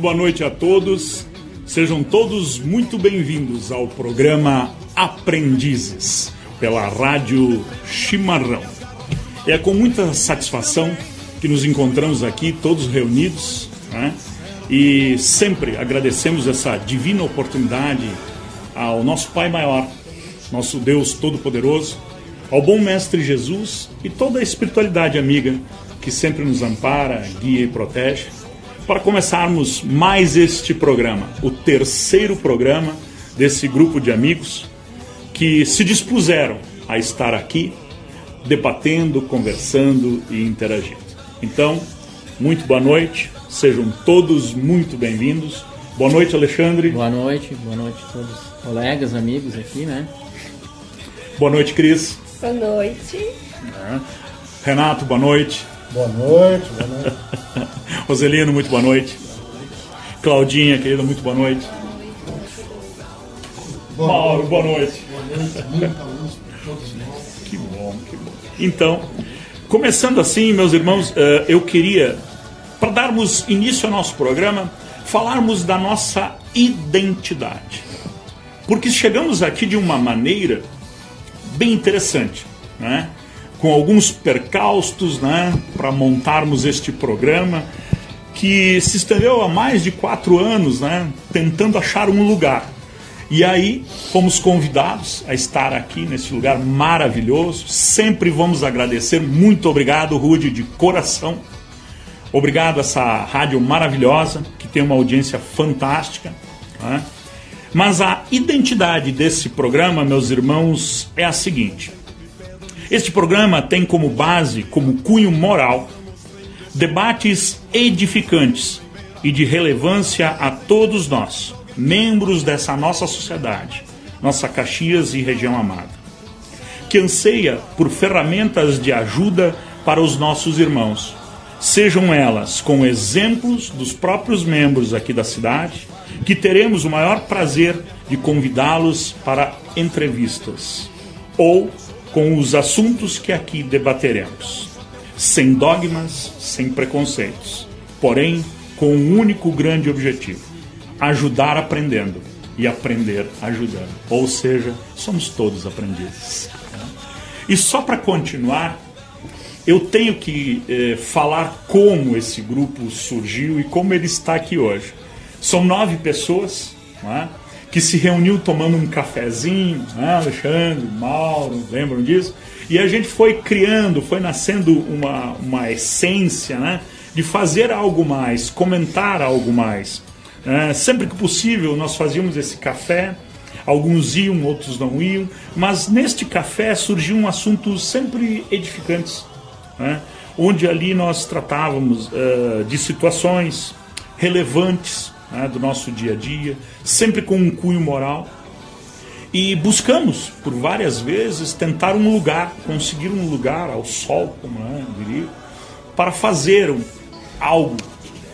Boa noite a todos. Sejam todos muito bem-vindos ao programa Aprendizes, pela Rádio Chimarrão. É com muita satisfação que nos encontramos aqui, todos reunidos, né? e sempre agradecemos essa divina oportunidade ao nosso Pai Maior, nosso Deus Todo-Poderoso, ao bom Mestre Jesus e toda a espiritualidade amiga que sempre nos ampara, guia e protege, para começarmos mais este programa, o terceiro programa desse grupo de amigos que se dispuseram a estar aqui debatendo, conversando e interagindo. Então, muito boa noite, sejam todos muito bem-vindos. Boa noite, Alexandre. Boa noite, boa noite a todos os colegas, amigos aqui, né? Boa noite, Cris. Boa noite. É. Renato, boa noite. Boa noite, boa noite. Roselino, muito boa noite. Claudinha, querida, muito boa noite. Boa Mauro, boa noite. Boa noite, muita luz para todos nós. Que bom, que bom. Então, começando assim, meus irmãos, eh, eu queria, para darmos início ao nosso programa, falarmos da nossa identidade. Porque chegamos aqui de uma maneira bem interessante, né? Com alguns percaustos né? para montarmos este programa que se estendeu há mais de quatro anos né? tentando achar um lugar. E aí fomos convidados a estar aqui nesse lugar maravilhoso. Sempre vamos agradecer. Muito obrigado, Rude, de coração. Obrigado a essa rádio maravilhosa, que tem uma audiência fantástica. Né? Mas a identidade desse programa, meus irmãos, é a seguinte: este programa tem como base, como cunho moral, debates edificantes e de relevância a todos nós, membros dessa nossa sociedade, nossa Caxias e região amada, que anseia por ferramentas de ajuda para os nossos irmãos, sejam elas com exemplos dos próprios membros aqui da cidade, que teremos o maior prazer de convidá-los para entrevistas, ou com os assuntos que aqui debateremos, sem dogmas, sem preconceitos, porém com um único grande objetivo: ajudar aprendendo e aprender ajudando. Ou seja, somos todos aprendizes. E só para continuar, eu tenho que eh, falar como esse grupo surgiu e como ele está aqui hoje. São nove pessoas é? Que se reuniu tomando um cafezinho, né? Alexandre, Mauro, lembram disso? E a gente foi criando, foi nascendo uma, uma essência né? de fazer algo mais, comentar algo mais. É, sempre que possível, nós fazíamos esse café. Alguns iam, outros não iam, mas neste café surgiam assuntos sempre edificantes, né? onde ali nós tratávamos uh, de situações relevantes né, do nosso dia a dia, sempre com um cunho moral. E buscamos, por várias vezes, tentar um lugar, conseguir um lugar ao sol, como é, diria, para fazer um, algo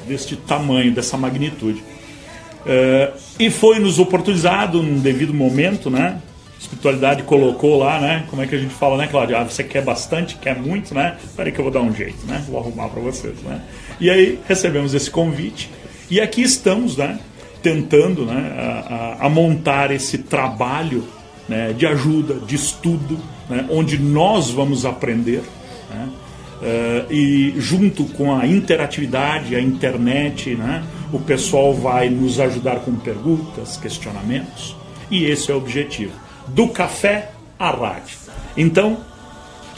deste tamanho, dessa magnitude. Uh, e foi nos oportunizado num devido momento, né? A espiritualidade colocou lá, né? Como é que a gente fala, né, Cláudia? Ah, você quer bastante, quer muito, né? Peraí que eu vou dar um jeito, né? Vou arrumar para vocês, né? E aí recebemos esse convite e aqui estamos, né? Tentando, né? A, a, montar esse trabalho né, de ajuda, de estudo, né, onde nós vamos aprender. Né? Uh, e junto com a interatividade, a internet, né, o pessoal vai nos ajudar com perguntas, questionamentos, e esse é o objetivo. Do café à rádio. Então,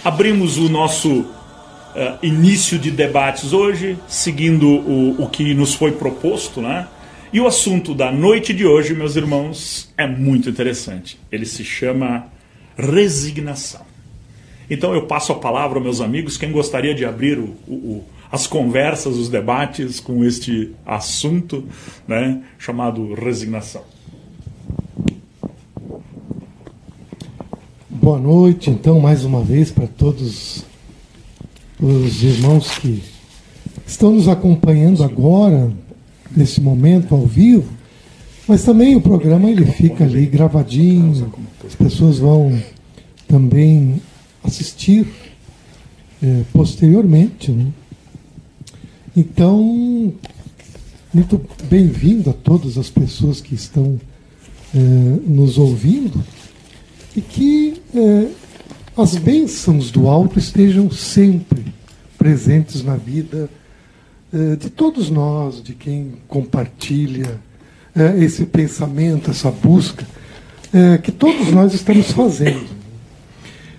abrimos o nosso uh, início de debates hoje, seguindo o, o que nos foi proposto, né? E o assunto da noite de hoje, meus irmãos, é muito interessante. Ele se chama resignação. Então eu passo a palavra meus amigos, quem gostaria de abrir o, o, as conversas, os debates com este assunto né, chamado resignação. Boa noite, então, mais uma vez para todos os irmãos que estão nos acompanhando agora, nesse momento ao vivo, mas também o programa ele fica ali gravadinho, as pessoas vão também assistir é, posteriormente. Né? Então, muito bem-vindo a todas as pessoas que estão eh, nos ouvindo e que eh, as bênçãos do alto estejam sempre presentes na vida eh, de todos nós, de quem compartilha eh, esse pensamento, essa busca eh, que todos nós estamos fazendo.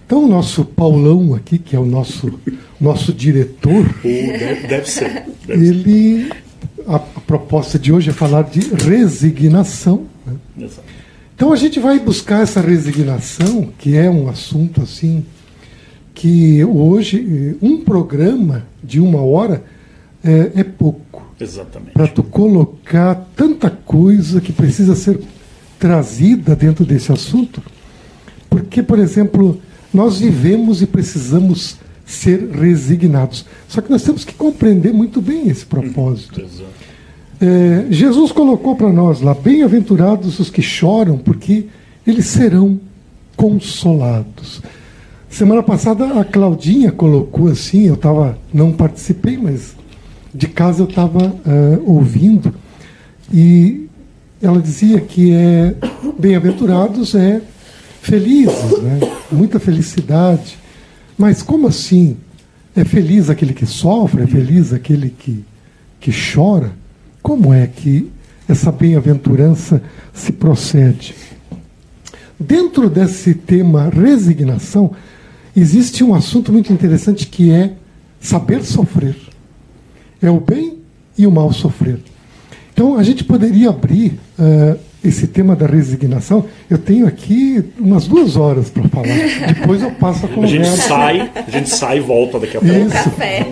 Então, o nosso Paulão aqui, que é o nosso, nosso diretor, Deve, deve ser. Deve ele. A, a proposta de hoje é falar de resignação. né? Exato. Então a gente vai buscar essa resignação, que é um assunto assim, que hoje, eh, um programa de uma hora é, é pouco Exatamente. para tu colocar tanta coisa que precisa ser trazida dentro desse assunto. Porque, por exemplo, nós vivemos e precisamos ser resignados. Só que nós temos que compreender muito bem esse propósito. Exato. É, Jesus colocou para nós lá: bem-aventurados os que choram, porque eles serão consolados. Semana passada a Claudinha colocou assim, eu tava, não participei, mas de casa eu estava ouvindo, e ela dizia que é bem-aventurados é felizes, né? muita felicidade. Mas como assim? É feliz aquele que sofre? É feliz aquele que, que chora? Como é que essa bem-aventurança se procede? Dentro desse tema resignação, existe um assunto muito interessante que é saber sofrer. É o bem e o mal sofrer. Então, a gente poderia abrir uh, esse tema da resignação. Eu tenho aqui umas duas horas para falar. Depois eu passo a A gente conversa. sai, a gente sai e volta daqui a pouco. Isso. Café.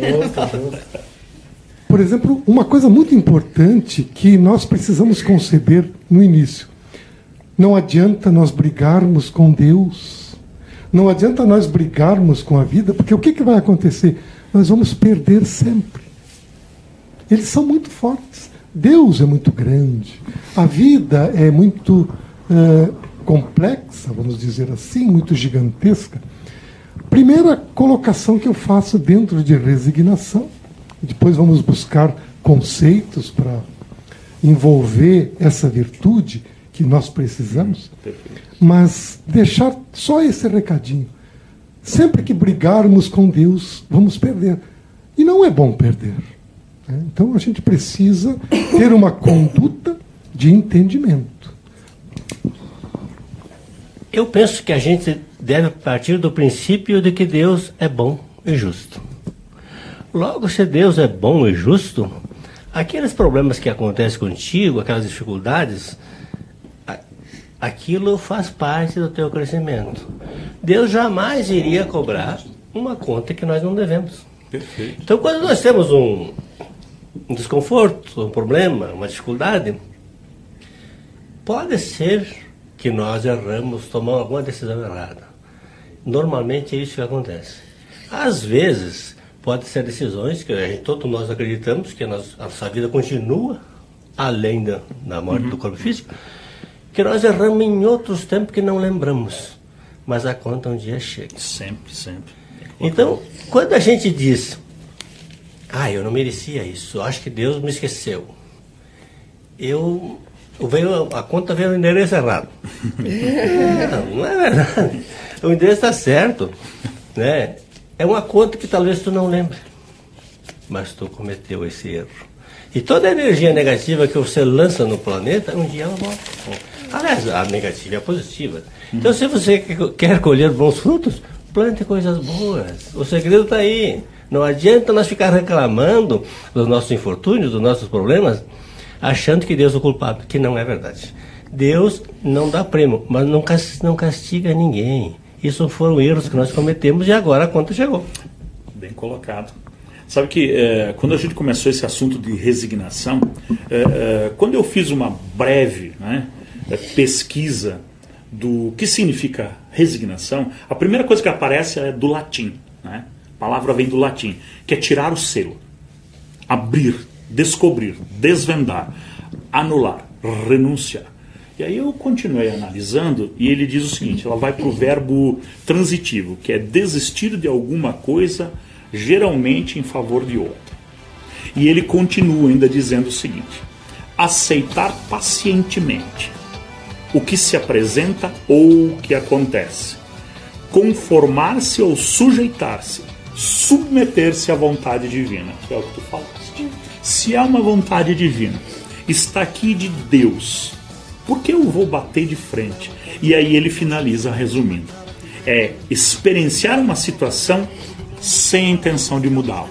Por exemplo, uma coisa muito importante que nós precisamos conceber no início. Não adianta nós brigarmos com Deus. Não adianta nós brigarmos com a vida, porque o que, que vai acontecer? Nós vamos perder sempre. Eles são muito fortes. Deus é muito grande. A vida é muito eh, complexa, vamos dizer assim, muito gigantesca. Primeira colocação que eu faço dentro de resignação. Depois vamos buscar conceitos para envolver essa virtude que nós precisamos. Mas deixar só esse recadinho. Sempre que brigarmos com Deus, vamos perder. E não é bom perder. né? Então a gente precisa ter uma conduta de entendimento. Eu penso que a gente deve partir do princípio de que Deus é bom e justo. Logo, se Deus é bom e justo, aqueles problemas que acontecem contigo, aquelas dificuldades, aquilo faz parte do teu crescimento. Deus jamais iria cobrar uma conta que nós não devemos. Perfeito. Então, quando nós temos um, um desconforto, um problema, uma dificuldade, pode ser que nós erramos, tomamos alguma decisão errada. Normalmente é isso que acontece. Às vezes, pode ser decisões que a gente, todos nós acreditamos que a nossa, a nossa vida continua além da, da morte do corpo físico, que nós erramos em outros tempos que não lembramos. Mas a conta um dia chega. Sempre, sempre. Então, quando a gente diz, ah, eu não merecia isso, acho que Deus me esqueceu, eu, eu veio, a conta veio no endereço errado. não, não é verdade. O endereço está certo. Né? É uma conta que talvez tu não lembre, mas tu cometeu esse erro. E toda energia negativa que você lança no planeta, um dia ela volta. Aliás, a negativa é a positiva. Então, se você quer colher bons frutos, plante coisas boas. O segredo está aí. Não adianta nós ficar reclamando dos nossos infortúnios, dos nossos problemas, achando que Deus é o culpado, que não é verdade. Deus não dá prêmio, mas não castiga ninguém. Isso foram erros que nós cometemos e agora a conta chegou. Bem colocado. Sabe que eh, quando a gente começou esse assunto de resignação, eh, eh, quando eu fiz uma breve né, pesquisa do que significa resignação, a primeira coisa que aparece é do latim. Né? A palavra vem do latim, que é tirar o selo, abrir, descobrir, desvendar, anular, renunciar. E aí eu continuei analisando e ele diz o seguinte: ela vai para o verbo transitivo, que é desistir de alguma coisa, geralmente em favor de outra. E ele continua ainda dizendo o seguinte: aceitar pacientemente o que se apresenta ou o que acontece, conformar-se ou sujeitar-se, submeter-se à vontade divina, que é o que tu falaste. Se há uma vontade divina, está aqui de Deus, por que eu vou bater de frente? E aí ele finaliza resumindo: é experienciar uma situação sem intenção de mudá-la.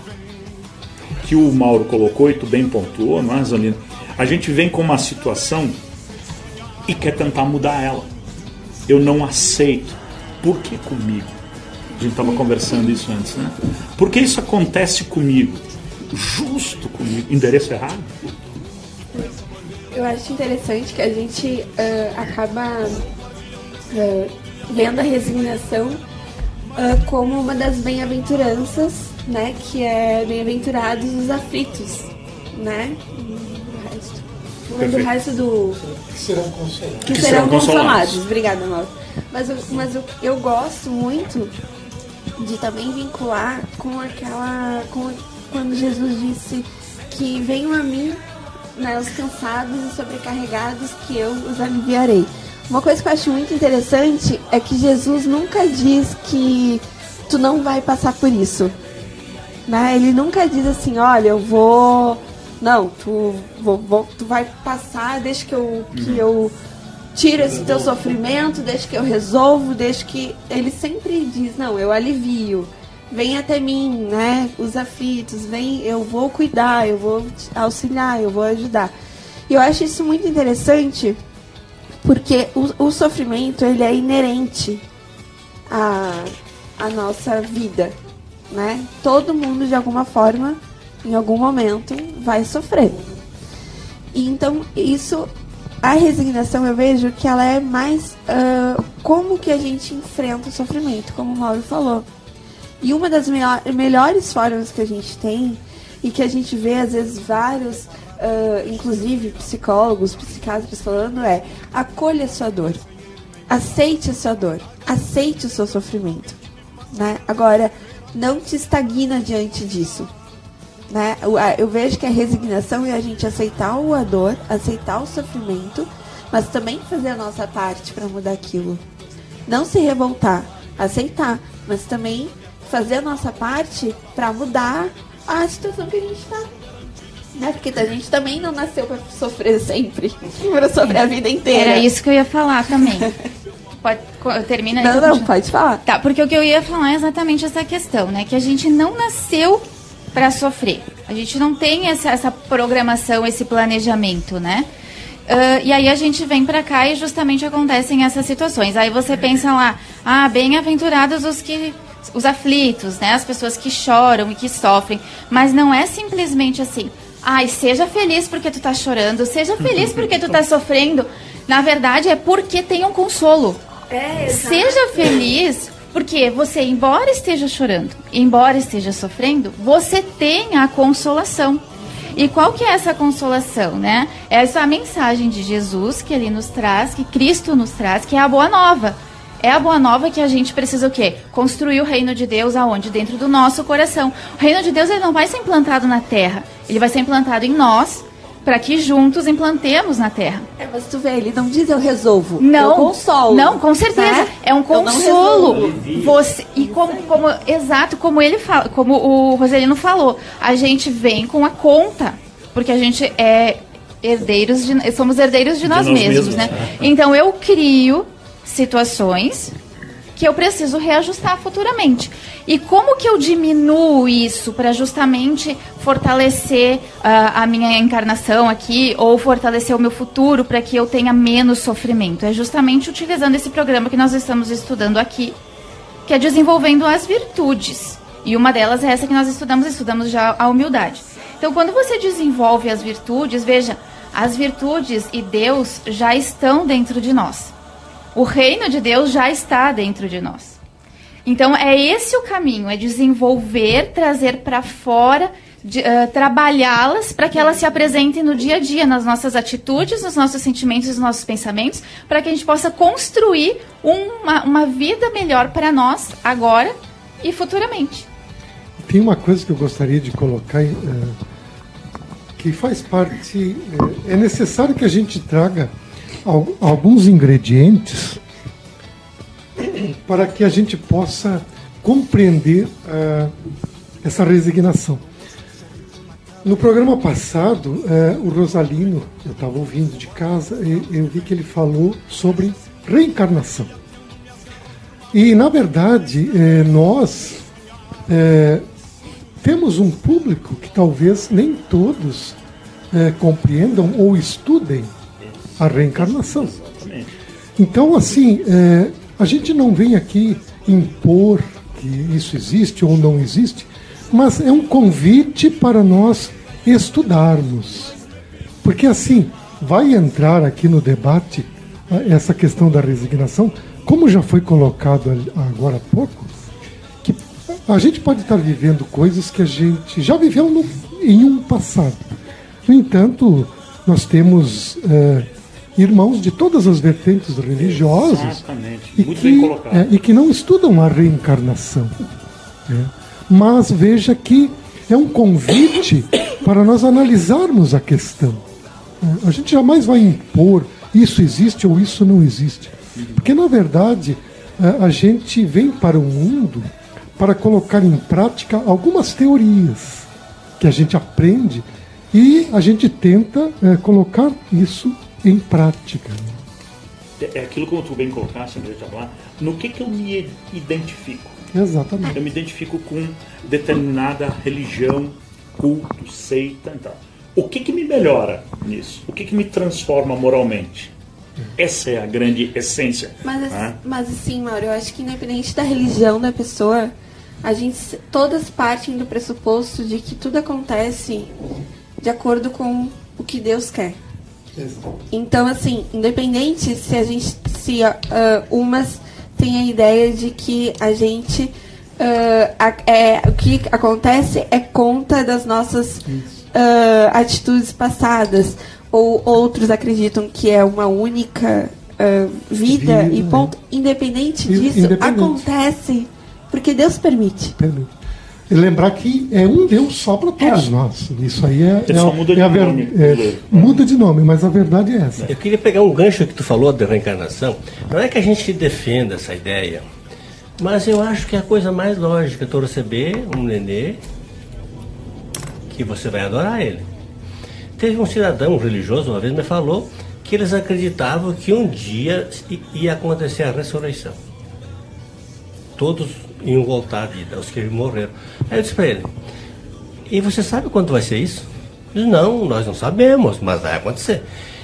Que o Mauro colocou e tu bem pontuou, não é? A gente vem com uma situação e quer tentar mudar ela. Eu não aceito. Por que comigo? A gente estava conversando isso antes, né? Por que isso acontece comigo? Justo comigo. Endereço errado? Eu acho interessante que a gente uh, acaba uh, vendo a resignação uh, como uma das bem-aventuranças, né? Que é bem-aventurados os aflitos, né? O resto. Lembro o resto do. Que serão consolados. Que, Que serão serão consolados. consolados. Obrigada, Mauro. Mas, eu, mas eu, eu gosto muito de também vincular com aquela. Com, quando Jesus disse que venham a mim né, os cansados e sobrecarregados, que eu os aliviarei. Uma coisa que eu acho muito interessante é que Jesus nunca diz que tu não vai passar por isso. Né? Ele nunca diz assim, olha, eu vou. Não, tu, vou, vou- tu vai passar, deixa que eu, que eu tiro esse teu sofrimento, deixa que eu resolvo, deixa que. Ele sempre diz, não, eu alivio. Vem até mim, né? Os aflitos, vem, eu vou cuidar, eu vou auxiliar, eu vou ajudar. E eu acho isso muito interessante, porque o, o sofrimento ele é inerente à, à nossa vida, né? Todo mundo de alguma forma, em algum momento, vai sofrer. E então isso, a resignação eu vejo que ela é mais ah, como que a gente enfrenta o sofrimento, como o Mauro falou. E uma das melhor- melhores formas que a gente tem e que a gente vê às vezes vários, ah, inclusive psicólogos, psiquiatras falando é acolha a sua dor, aceite a sua dor, aceite o seu sofrimento, né? Agora não te estagna diante disso, né? Eu, eu vejo que a resignação é a gente aceitar a dor, aceitar o sofrimento, mas também fazer a nossa parte para mudar aquilo. Não se revoltar, aceitar, mas também fazer a nossa parte para mudar a situação que a gente está. Né? Porque a gente também não nasceu para sofrer sempre, para sofrer a vida inteira. Era isso que eu ia falar também. Pode, termina. Não, não, continuo. pode falar. Tá, porque o que eu ia falar é exatamente essa questão, né? Que a gente não nasceu para sofrer. A gente não tem essa, essa programação, esse planejamento, né? Ah, e aí a gente vem pra cá e justamente acontecem essas situações. Aí você pensa lá, ah, bem-aventurados os que os aflitos, né? As pessoas que choram e que sofrem, mas não é simplesmente assim. Ai, seja feliz porque tu tá chorando, seja feliz porque tu tá sofrendo. Na verdade, é porque tem um consolo. É, Seja feliz, porque você, embora esteja chorando, embora esteja sofrendo, você tem a consolação. E qual que é essa consolação, né? É essa mensagem de Jesus que ele nos traz, que Cristo nos traz, que é a boa nova. É a boa nova que a gente precisa o quê? Construir o reino de Deus aonde? Dentro do nosso coração. O reino de Deus ele não vai ser implantado na terra, ele vai ser implantado em nós, para que juntos implantemos na terra. É, mas tu vê, ele não diz eu resolvo. Não, eu consolo. Não, com certeza. né? É um consolo. Você e como, como exato como ele fala, como o Roselino falou, a gente vem com a conta, porque a gente é herdeiros de somos herdeiros de, nós, nós mesmos, mesmos, né? né? Então eu crio situações que eu preciso reajustar futuramente. E como que eu diminuo isso para justamente fortalecer ah, a minha encarnação aqui ou fortalecer o meu futuro para que eu tenha menos sofrimento? É justamente utilizando esse programa que nós estamos estudando aqui, que é desenvolvendo as virtudes. E uma delas é essa que nós estudamos, estudamos já a humildade. Então, quando você desenvolve as virtudes, veja, as virtudes e Deus já estão dentro de nós. O reino de Deus já está dentro de nós. Então é esse o caminho, é desenvolver, trazer para fora, eh, trabalhá-las para que elas se apresentem no dia a dia, nas nossas atitudes, nos nossos sentimentos, nos nossos pensamentos, para que a gente possa construir uma, uma vida melhor para nós agora e futuramente. Tem uma coisa que eu gostaria de colocar, eh, que faz parte, é, é necessário que a gente traga alguns ingredientes para que a gente possa compreender ah, essa resignação. No programa passado, eh, o Rosalino, eu estava ouvindo de casa, e eu vi que ele falou sobre reencarnação. E, na verdade, eh, nós temos um público que talvez nem todos compreendam ou estudem a reencarnação. Então, assim, eh, a gente não vem aqui impor que isso existe ou não existe, mas é um convite para nós estudarmos. Porque, assim, vai entrar aqui no debate ah, essa questão da resignação, como já foi colocado agora há pouco, que a gente pode estar vivendo coisas que a gente já viveu no- em um passado. No entanto, nós temos eh, irmãos de todas as vertentes religiosas Exatamente. e Muito que, é, e que não estudam a reencarnação. né? Mas veja que é um convite para nós analisarmos a questão. É, A gente jamais vai impor isso existe ou isso não existe. Porque, na verdade, é, a gente vem para o mundo para colocar em prática algumas teorias que a gente aprende e a gente tenta é, colocar isso em prática. né? É aquilo como tu bem colocaste, André Jabá, no que, que eu me identifico? Exatamente. Eu me identifico com determinada religião, culto, seita, então. O que, que me melhora nisso? O que, que me transforma moralmente? Essa é a grande essência. Mas, né? mas assim, Mauro, eu acho que independente da religião da pessoa, a gente todas partem do pressuposto de que tudo acontece de acordo com o que Deus quer. Então, assim, independente se a gente. se ah, umas têm a ideia de que a gente. ah, a- é, o que acontece é conta das nossas ah, atitudes passadas. Ou outros acreditam que é uma única vida, Vida, e né? ponto. Independente disso, independente. acontece porque Deus permite. Pelo- E lembrar que é um Deus só para todos nós. Isso aí é, Ele é, só muda de é a ver- nome. é, muda de nome, mas a verdade é essa. Eu queria pegar um gancho que tu falou de reencarnação. Não é que a gente defenda essa ideia, mas eu acho que é a coisa mais lógica é tu receber um nenê que você vai adorar ele. Teve um cidadão religioso uma vez me falou que eles acreditavam que um dia ia acontecer a ressurreição. Todos iam voltar à vida, os que morreram. Aí eu disse para ele, e você sabe quando vai ser isso? Ele disse, não, nós não sabemos, mas vai acontecer.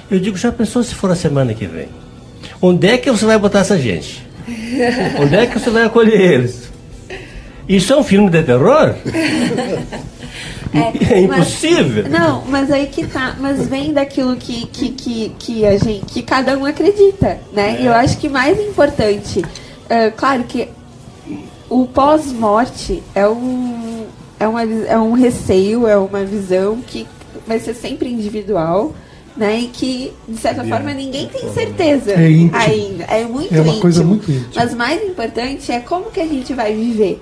Eu digo, já pensou se for a semana que vem? Onde é que você vai botar essa gente? Onde é que você vai acolher eles? Isso é um filme de terror? É, impossível. Mas, não, mas aí que tá. Mas vem daquilo que, que, que, que a gente. que cada um acredita, né? E eu acho que mais importante. ah, claro que o pós-morte é um. É, uma, é um receio, é uma visão que vai ser sempre individual, né? E que, de certa forma, ninguém tem certeza É íntimo. ainda. É muito É uma íntimo. coisa muito íntima. Mas mais importante é como que a gente vai viver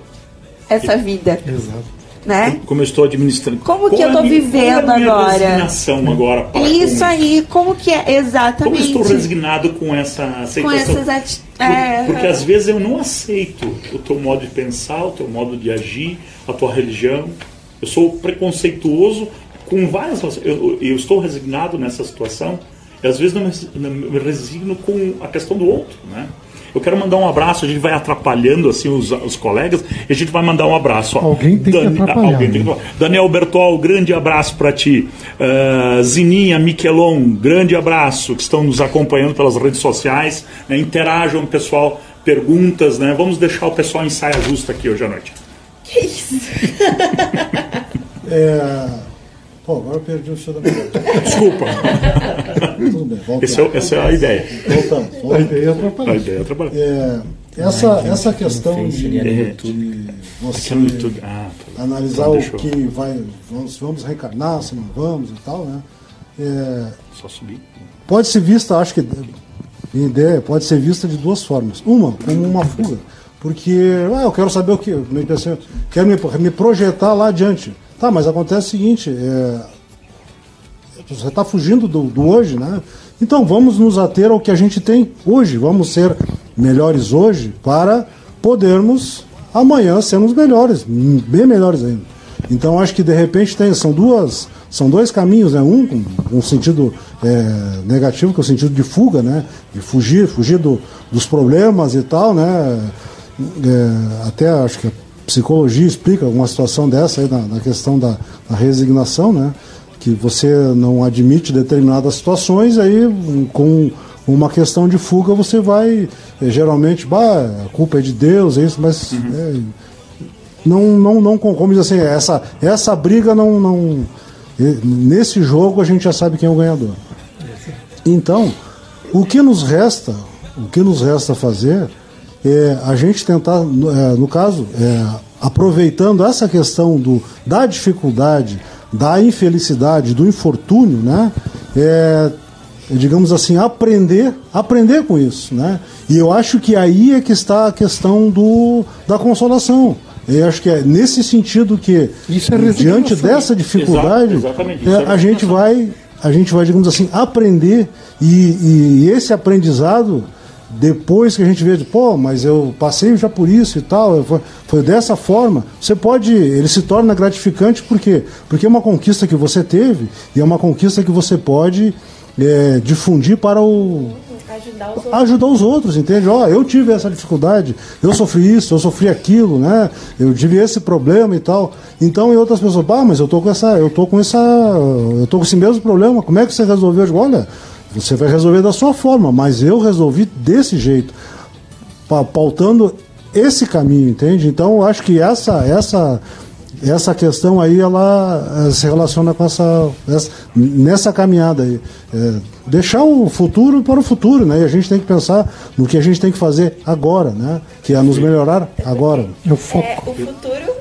essa vida, Exato. Né? Como eu estou administrando. Como que Qual eu é minha- vivendo qual é a minha agora? resignação agora para com Isso aí, como que é Como eu exatamente? estou resignado com essa com aceitação? essas ati- é, Porque às vezes eu não aceito o teu modo de pensar, o teu modo de agir, a tua religião. Eu sou preconceituoso com várias. Eu, eu estou resignado nessa situação e às vezes não me, não me resigno com a questão do outro, né? Eu quero mandar um abraço, a gente vai atrapalhando assim os, os colegas e a gente vai mandar um abraço. ó. Alguém tem que atrapalhar, alguém tem que né? atrapalhar. Daniel Bertol, grande abraço para ti. Uh, Zininha Miquelon, grande abraço, que estão nos acompanhando pelas redes sociais. né? Interajam, pessoal, perguntas, né? Vamos deixar o pessoal em saia justa aqui hoje à noite. Que isso? É... Pô, agora eu perdi o fio da meada. Desculpa, Tudo bem, vamos Esse é, essa é a ideia. Voltamos. A voltamos. ideia é atrapalhar. A ideia é trabalhar. É, essa, essa questão de, é de você YouTube. Ah, tá. analisar Então, o eu- que vai, vamos, vamos reencarnar, se não vamos e tal, né? É, Só subir. pode ser vista, acho que minha ideia pode ser vista de duas formas. Uma, como uma fuga. Porque, ah, eu quero saber o que, quero me, me projetar lá adiante. Tá, mas acontece o seguinte, é, Você está fugindo do, do hoje, né? Então vamos nos ater ao que a gente tem hoje. Vamos ser melhores hoje para podermos amanhã sermos melhores, bem melhores ainda. Então acho que de repente tem, são duas, são dois caminhos, né? Um com um sentido é, negativo, que é o sentido de fuga, né? De fugir, fugir do, dos problemas e tal, né? É, até acho que a psicologia explica alguma situação dessa aí na, na questão da, da resignação, né? Que você não admite determinadas situações, aí com uma questão de fuga você vai é, geralmente, bah, a culpa é de Deus, é isso, mas é, não, não, não, como diz assim, essa, essa briga não, não. Nesse jogo a gente já sabe quem é o ganhador. Então, o que nos resta, o que nos resta fazer é a gente tentar, no, é, no caso, é, aproveitando essa questão do, da dificuldade, da infelicidade, do infortúnio, né? É, digamos assim, aprender, aprender com isso, né? E eu acho que aí é que está a questão do, da consolação. Eu acho que é nesse sentido que, Isso é diante dessa dificuldade, Exato, é, é a gente vai, a gente vai, digamos assim, aprender e, e esse aprendizado depois que a gente vê, de, pô, mas eu passei já por isso e tal, foi, foi dessa forma. Você pode, ele se torna gratificante porque porque é uma conquista que você teve e é uma conquista que você pode é, difundir para o Ajudar os outros. ajudar os outros, entende? Ó, eu tive essa dificuldade, eu sofri isso, eu sofri aquilo, né? Eu tive esse problema e tal. Então, e outras pessoas, pá, mas eu tô com essa, eu tô com essa, eu tô com esse mesmo problema. Como é que você resolveu? Eu digo, olha, você vai resolver da sua forma, mas eu resolvi desse jeito, pa- pautando esse caminho, entende? Então, eu acho que essa, essa essa questão aí ela eh, se relaciona com essa, essa- nessa caminhada aí É, deixar o futuro para o futuro né e a gente tem que pensar no que a gente tem que fazer agora né que é nos melhorar agora É o foco. O futuro,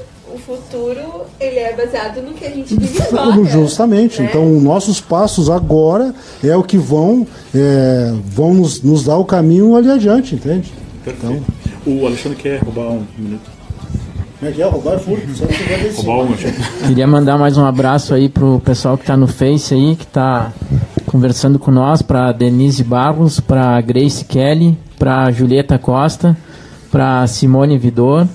futuro, ele é baseado no que a gente vive agora. justamente né? então nossos passos agora é o que vão é, vão nos, nos dar o caminho ali adiante entende Perfeito. O Alexandre quer roubar um minuto. como é que é roubar furto Roubar um. Queria mandar mais um abraço aí pro pessoal que tá no Face aí, que tá conversando com nós, pra Denise Barros, pra Grace Kelly, pra Julieta Costa, pra Simone Vidor,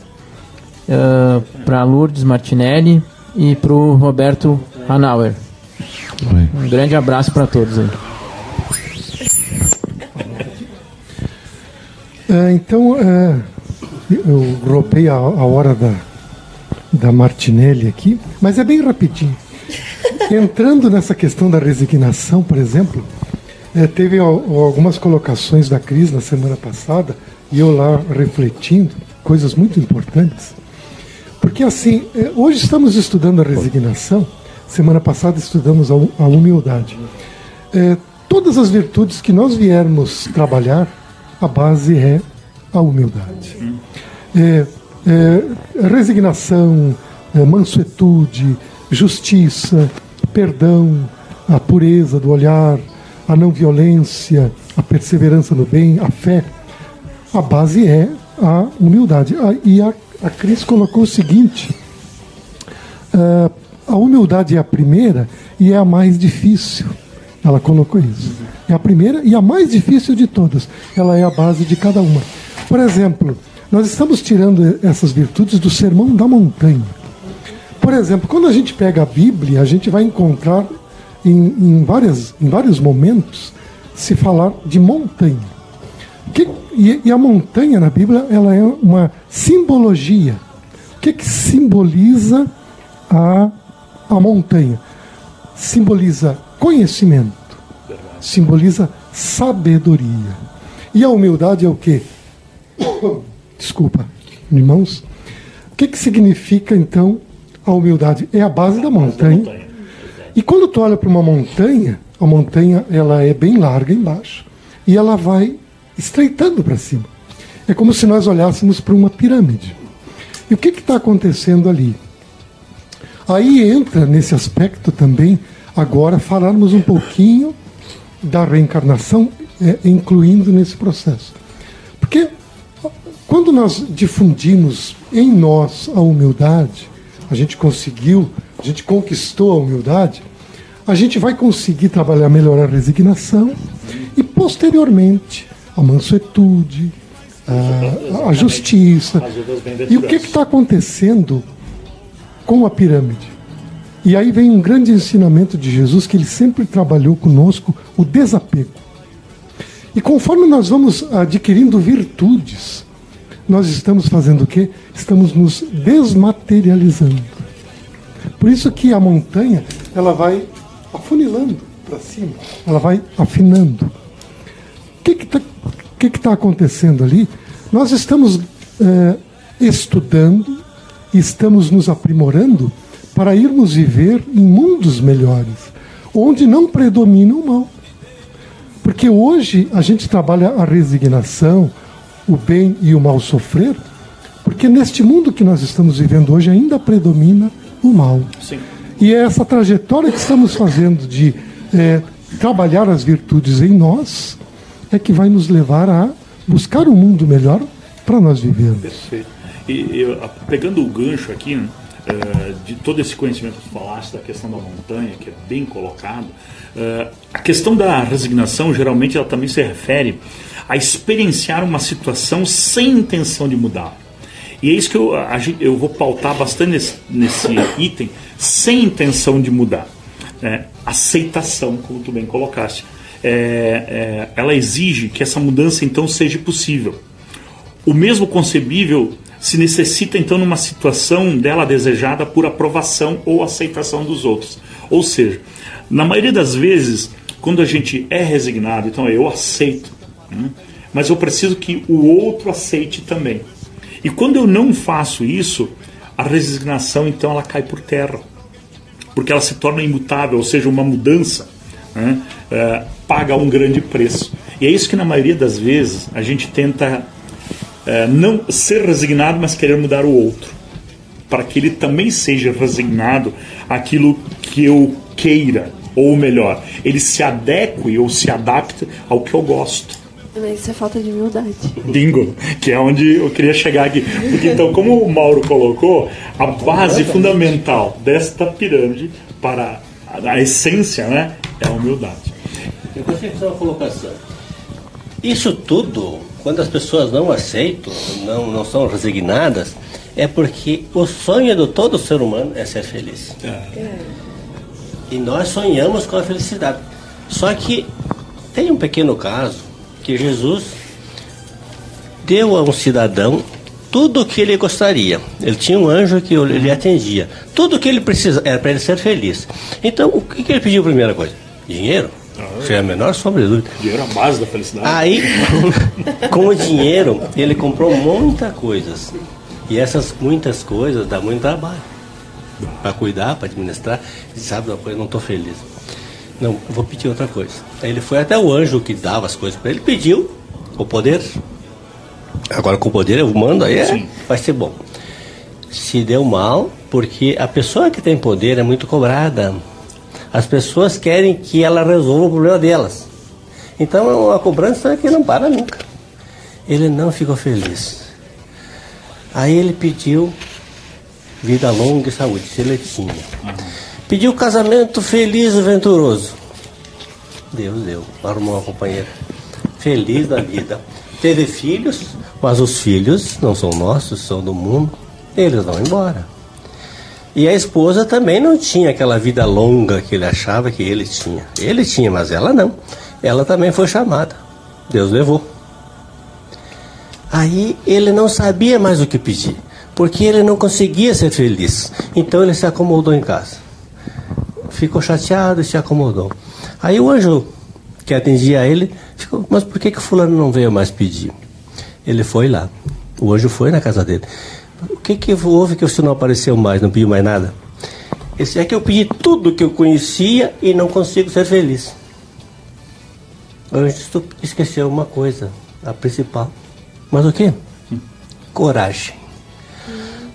uh, pra Lourdes Martinelli e pro Roberto Hanauer. Um grande abraço pra todos aí. É, então, é, eu roubei a, a hora da, da Martinelli aqui, mas é bem rapidinho. Entrando nessa questão da resignação, por exemplo, é, teve al- algumas colocações da Cris na semana passada, e eu lá refletindo, coisas muito importantes. Porque assim, é, hoje estamos estudando a resignação, semana passada estudamos a, hu- a humildade. É, todas as virtudes que nós viermos trabalhar, a base é a humildade. É, é, resignação, mansuetude, justiça, perdão, a pureza do olhar, a não violência, a perseverança no bem, a fé. A base é a humildade. E a, a Cris colocou o seguinte: ah, a humildade é a primeira e é a mais difícil. Ela colocou isso. É a primeira e a mais difícil de todas. Ela é a base de cada uma. Por exemplo, nós estamos tirando essas virtudes do sermão da montanha. Por exemplo, quando a gente pega a Bíblia, a gente vai encontrar em, em, várias, em vários momentos se falar de montanha. Que- e, e a montanha na Bíblia ela é uma simbologia. O que, que simboliza a, a montanha? Simboliza conhecimento, simboliza sabedoria. E a humildade é o quê? Desculpa, irmãos. O que, que significa então a humildade? É a base da montanha. E quando tu olha para uma montanha, a montanha ela é bem larga embaixo e ela vai estreitando para cima. É como se nós olhássemos para uma pirâmide. E o que está acontecendo ali? Aí entra nesse aspecto também, agora, falarmos um pouquinho da reencarnação, é, incluindo nesse processo. Porque quando nós difundimos em nós a humildade, a gente conseguiu, a gente conquistou a humildade, a gente vai conseguir trabalhar melhor a resignação e, posteriormente, a mansuetude, a, a justiça. E o que está acontecendo com a pirâmide? E aí vem um grande ensinamento de Jesus que ele sempre trabalhou conosco, o desapego. E conforme nós vamos adquirindo virtudes, nós estamos fazendo o quê? Estamos nos desmaterializando. Por isso que a montanha, ela vai afunilando para cima, ela vai afinando. O que está que que tá acontecendo ali? Nós estamos é, estudando, estamos nos aprimorando para irmos viver em mundos melhores, onde não predomina o mal. Porque hoje a gente trabalha a resignação, o bem e o mal sofrer, porque neste mundo que nós estamos vivendo hoje ainda predomina o mal. Sim. E é essa trajetória que estamos fazendo de é, trabalhar as virtudes em nós é que vai nos levar a buscar um mundo melhor para nós vivermos. Perfeito. E eu, pegando o gancho aqui, uh, de todo esse conhecimento que falaste da questão da montanha, que é bem colocado, uh, a questão da resignação, geralmente, ela também se refere a experienciar uma situação sem intenção de mudar. E é isso que eu, a, eu vou pautar bastante nesse, nesse item, sem intenção de mudar. É, aceitação, como tu bem colocaste. É, é, ela exige que essa mudança então seja possível. O mesmo concebível se necessita então numa situação dela desejada por aprovação ou aceitação dos outros. Ou seja, na maioria das vezes, quando a gente é resignado, então eu aceito, né? mas eu preciso que o outro aceite também. E quando eu não faço isso, a resignação então ela cai por terra, porque ela se torna imutável, ou seja, uma mudança né? é, paga um grande preço. E é isso que na maioria das vezes a gente tenta é, não ser resignado, mas querer mudar o outro, para que ele também seja resignado àquilo que eu queira, ou melhor, ele se adeque ou se adapte ao que eu gosto. Mas isso é falta de humildade. Bingo, que é onde eu queria chegar aqui. Porque então, como o Mauro colocou, a base fundamental desta pirâmide para a essência, né, é a humildade. Eu gostaria de fazer uma colocação. Isso tudo quando as pessoas não aceitam, não, não são resignadas, é porque o sonho de todo ser humano é ser feliz. É. E nós sonhamos com a felicidade. Só que tem um pequeno caso que Jesus deu a um cidadão tudo o que ele gostaria. Ele tinha um anjo que ele atendia. Tudo o que ele precisa era para ele ser feliz. Então, o que ele pediu primeira coisa? Dinheiro. Sem a menor sombra de dúvida. Dinheiro é a base da felicidade. Aí, com o dinheiro, ele comprou muitas coisas. E essas muitas coisas dá muito trabalho. Para cuidar, para administrar. E sabe uma coisa, não estou feliz. Não, vou pedir outra coisa. Aí ele foi até o anjo que dava as coisas para ele, pediu o poder. Agora com o poder eu mando, aí é, vai ser bom. Se deu mal, porque a pessoa que tem poder é muito cobrada. As pessoas querem que ela resolva o problema delas. Então é uma cobrança que não para nunca. Ele não ficou feliz. Aí ele pediu vida longa e saúde, se ele tinha. Pediu casamento feliz e venturoso. Deus deu, arrumou uma companheira. Feliz da vida. Teve filhos, mas os filhos não são nossos, são do mundo. Eles vão embora. E a esposa também não tinha aquela vida longa que ele achava que ele tinha. Ele tinha, mas ela não. Ela também foi chamada. Deus levou. Aí ele não sabia mais o que pedir, porque ele não conseguia ser feliz. Então ele se acomodou em casa. Ficou chateado e se acomodou. Aí o anjo que atendia ele ficou, mas por que, que o fulano não veio mais pedir? Ele foi lá. O anjo foi na casa dele. O que, que houve que o senhor não apareceu mais, não pediu mais nada? Esse é que eu pedi tudo que eu conhecia e não consigo ser feliz. Tu esqueceu uma coisa, a principal. Mas o que? Coragem.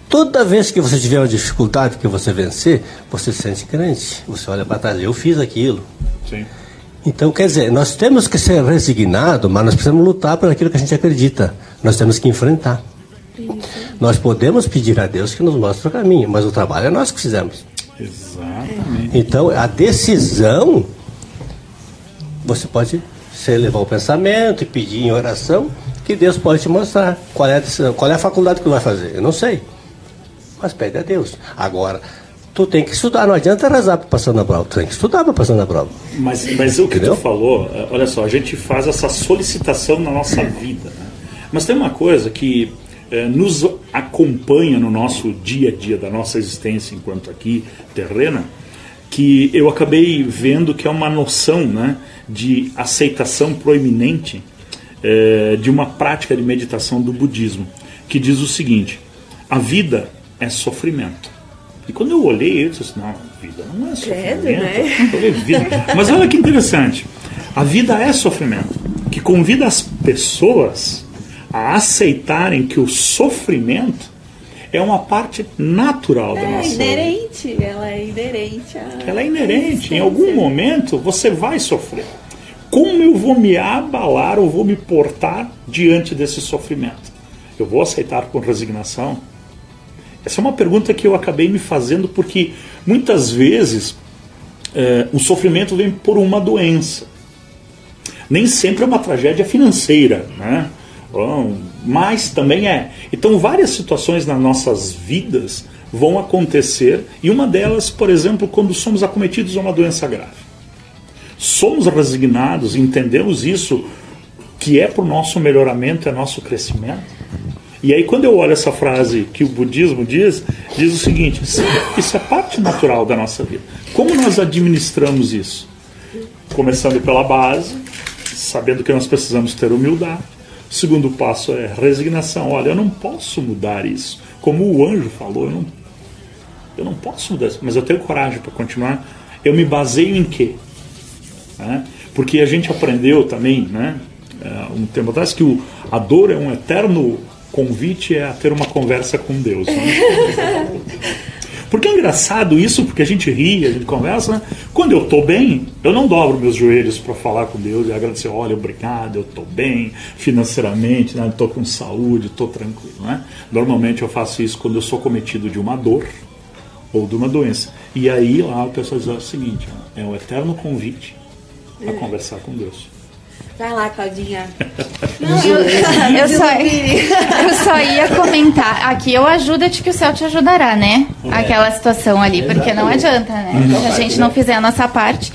Toda vez que você tiver uma dificuldade que você vencer, você se sente grande. Você olha para trás, eu fiz aquilo. Sim. Então, quer dizer, nós temos que ser resignados, mas nós precisamos lutar por aquilo que a gente acredita. Nós temos que enfrentar. Nós podemos pedir a Deus que nos mostre o caminho, mas o trabalho é nós que fizemos. Exato. Então, a decisão, você pode se elevar o pensamento e pedir em oração, que Deus pode te mostrar qual é a decisão, qual é a faculdade que vai fazer. Eu não sei. Mas pede a Deus. Agora, tu tem que estudar, não adianta rezar para passar na prova, tu tem que estudar para passar na prova. Mas, mas o que Entendeu? tu falou, eh, olha só, a gente faz essa solicitação na nossa vida. né? Mas tem uma coisa que eh, nos acompanha no nosso dia a dia, da nossa existência enquanto aqui terrena, que eu acabei vendo que é uma noção né, de aceitação proeminente eh, de uma prática de meditação do budismo, que diz o seguinte: a vida é sofrimento. E quando eu olhei, eu disse assim, não, a vida não é sofrimento. né? Eu falei, vida. Mas olha que interessante. A vida é sofrimento, que convida as pessoas a aceitarem que o sofrimento é uma parte natural da É nossa vida. inerente, ela é inerente a. Ela é inerente. Em algum momento você vai sofrer. Como eu vou me abalar ou vou me portar diante desse sofrimento? Eu vou aceitar com resignação? Essa é uma pergunta que eu acabei me fazendo porque muitas vezes eh, o sofrimento vem por uma doença. Nem sempre é uma tragédia financeira, né? Mas também é. Então, várias situações nas nossas vidas vão acontecer, e uma delas, por exemplo, quando somos acometidos de uma doença grave. Somos resignados, entendemos isso, que é para o nosso melhoramento, é nosso crescimento. E aí, quando eu olho essa frase que o budismo diz, diz o seguinte: isso é parte natural da nossa vida. Como nós administramos isso? Começando pela base, sabendo que nós precisamos ter humildade. Segundo passo é resignação. Olha, eu não posso mudar isso. Como o anjo falou, eu não, eu não posso mudar isso, mas eu tenho coragem para continuar. Eu me baseio em quê? né? Porque a gente aprendeu também, né, eh, um tempo atrás, que o, a dor é um eterno convite a ter uma conversa com Deus. né? Porque é engraçado isso, porque a gente ri, a gente conversa. Né? Quando eu estou bem, eu não dobro meus joelhos para falar com Deus e agradecer. Olha, obrigado, eu estou bem financeiramente, né? estou com saúde, estou tranquilo. Né? Normalmente eu faço isso quando eu sou cometido de uma dor ou de uma doença. E aí lá a pessoa diz o seguinte: é um eterno convite a conversar com Deus. Vai lá, Claudinha. Não, eu, eu só, eu só ia comentar. Aqui eu ajuda-te que o céu te ajudará, né? Aquela situação ali, porque não adianta, né? Se a gente não fizer a nossa parte.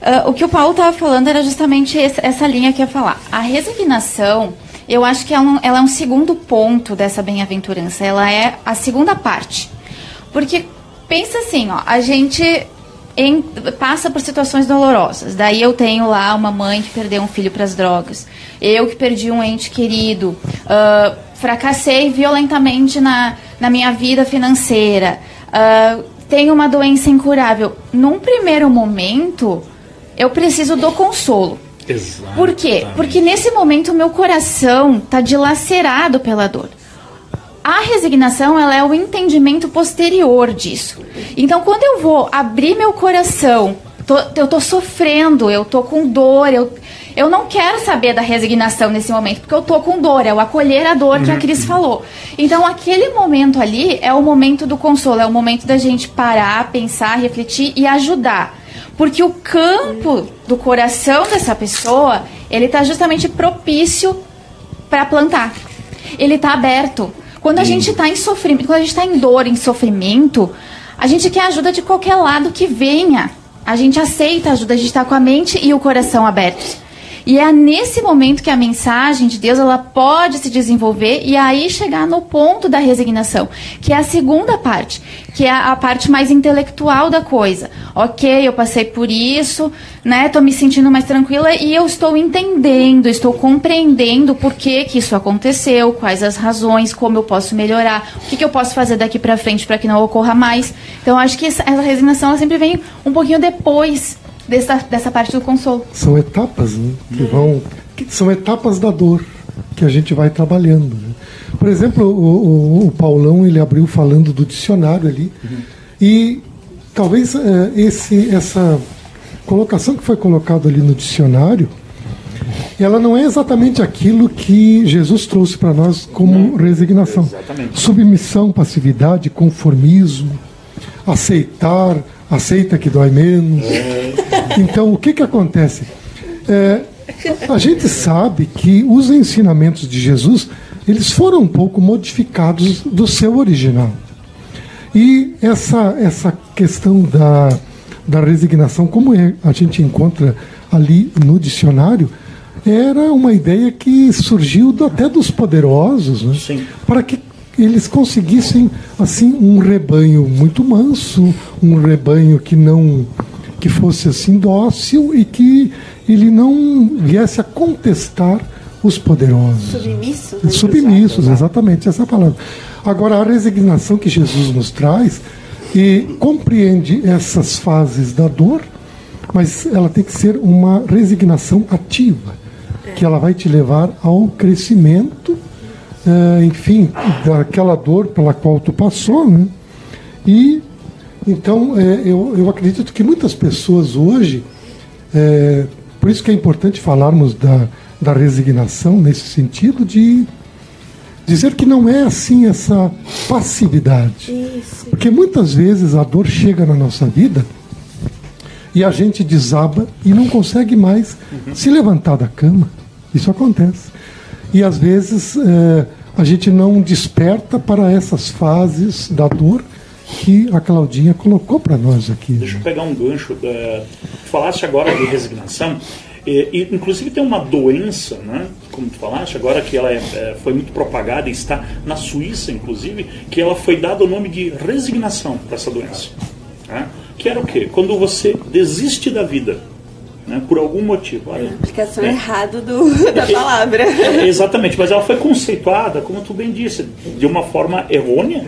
Ah, o que o Paulo estava falando era justamente esse- essa linha que eu ia falar. A resignação, eu acho que ela, não- ela é um segundo ponto dessa bem-aventurança. Ela é a segunda parte. Porque pensa assim, ó, a gente em- passa por situações dolorosas. Daí eu tenho lá uma mãe que perdeu um filho para as drogas. Eu que perdi um ente querido. ah, fracassei violentamente na, na minha vida financeira. ah, tenho uma doença incurável. Num primeiro momento, eu preciso do consolo. Exato. Por quê? Porque nesse momento o meu coração está dilacerado pela dor. A resignação ela é o entendimento posterior disso. Então, quando eu vou abrir meu coração, tô- eu tô sofrendo, eu tô com dor, eu, eu não quero saber da resignação nesse momento, porque eu tô com dor, é o acolher a dor que a Cris falou. Então, aquele momento ali é o momento do consolo, é o momento da gente parar, pensar, refletir e ajudar. Porque o campo do coração dessa pessoa, ele tá justamente propício para plantar. Ele está aberto. Quando a gente está em sofrimento, quando a gente está em dor, em sofrimento, a gente quer ajuda de qualquer lado que venha. A gente aceita ajuda, a gente está com a mente e o coração abertos. E é nesse momento que a mensagem de Deus ela pode se desenvolver e aí chegar no ponto da resignação, que é a segunda parte, que é a parte mais intelectual da coisa. Ok, eu passei por isso, né? Tô me sentindo mais tranquila e eu estou entendendo, estou compreendendo por que, que isso aconteceu, quais as razões, como eu posso melhorar, o que, que eu posso fazer daqui para frente para que não ocorra mais. Então, acho que essa, essa resignação ela sempre vem um pouquinho depois dessa, dessa parte do consolo. São etapas né, que vão. que são etapas da dor que a gente vai trabalhando. né. Por exemplo, o, o- o Paulão ele abriu falando do dicionário ali. E talvez eh, esse, essa colocação que foi colocada ali no dicionário, ela não é exatamente aquilo que Jesus trouxe para nós como resignação. exatamente. Submissão, passividade, conformismo, aceitar aceita que dói menos. Então, o que, que acontece? É, a gente sabe que os ensinamentos de Jesus eles foram um pouco modificados do seu original. E essa, essa questão da, da resignação, como é, a gente encontra ali no dicionário, era uma ideia que surgiu até dos poderosos, né? Para que eles conseguissem assim um rebanho muito manso, um rebanho que não que fosse assim dócil e que ele não viesse a contestar os poderosos. Submisso, né? Submissos, exatamente essa palavra. Agora, a resignação que Jesus nos traz e compreende essas fases da dor, mas ela tem que ser uma resignação ativa, que ela vai te levar ao crescimento, eh, enfim, daquela dor pela qual tu passou, né? E então eh, eu, eu acredito que muitas pessoas hoje, eh, por isso que é importante falarmos da, da resignação nesse sentido de dizer que não é assim essa passividade. Isso. Porque muitas vezes a dor chega na nossa vida e a gente desaba e não consegue mais se levantar da cama. Isso acontece. E às vezes eh, a gente não desperta para essas fases da dor que a Claudinha colocou para nós aqui. Deixa eu né? pegar um gancho. eh, falaste agora de resignação. E, e, inclusive tem uma doença, né, como tu falaste agora, que ela é, é, foi muito propagada e está na Suíça, inclusive, que ela foi dado o nome de resignação para essa doença. né? Que era o quê? Quando você desiste da vida, né, por algum motivo. Olha, Aplicação né? errada do, da palavra. É, exatamente, mas ela foi conceituada, como tu bem disse, de uma forma errônea,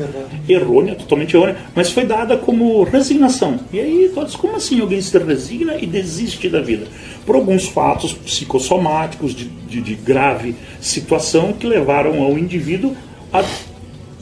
errônea, totalmente errônea, mas foi dada como resignação. E aí, todos, como assim alguém se resigna e desiste da vida? Por alguns fatos psicossomáticos de, de, de grave situação que levaram ao indivíduo a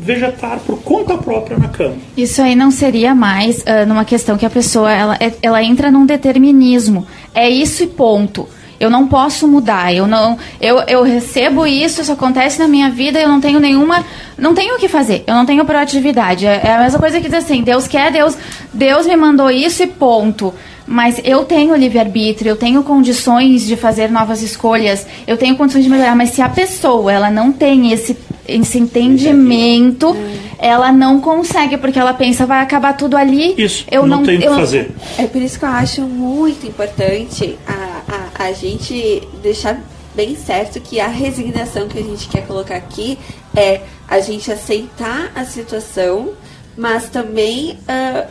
vegetar por conta própria na cama. Isso aí não seria mais ah, numa questão que a pessoa ela, é- ela entra num determinismo. É isso e ponto. Eu não posso mudar. Eu não, eu, eu recebo isso, isso acontece na minha vida. Eu não tenho nenhuma, não tenho o que fazer. Eu não tenho proatividade. É, é a mesma coisa que diz assim: Deus quer, Deus, Deus me mandou isso e ponto. Mas eu tenho livre-arbítrio, eu tenho condições de fazer novas escolhas, eu tenho condições de melhorar. Mas se a pessoa ela não tem esse, esse entendimento, ela não consegue, porque ela pensa, vai acabar tudo ali. Isso, eu não, não, tem o que fazer. É por isso que eu acho muito importante a, a, a gente deixar bem certo que a resignação que a gente quer colocar aqui é a gente aceitar a situação, mas também a-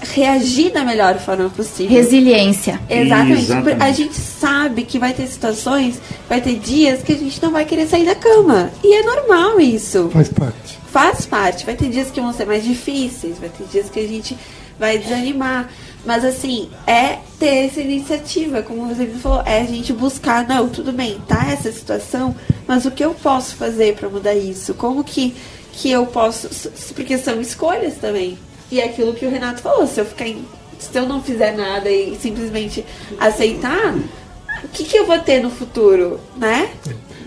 reagir da melhor forma possível. Resiliência. Exatamente. Exatamente. A gente sabe que vai ter situações, vai ter dias que a gente não vai querer sair da cama. E é normal isso. Faz parte. Faz parte. Vai ter dias que vão ser mais difíceis, vai ter dias que a gente vai desanimar. Mas assim, é ter essa iniciativa, como você falou, é a gente buscar, não, tudo bem, tá essa situação, mas o que eu posso fazer para mudar isso? Como que, que eu posso. Porque são escolhas também. E é aquilo que o Renato falou, se eu ficar em- se eu não fizer nada e simplesmente aceitar, o que, que eu vou ter no futuro, né?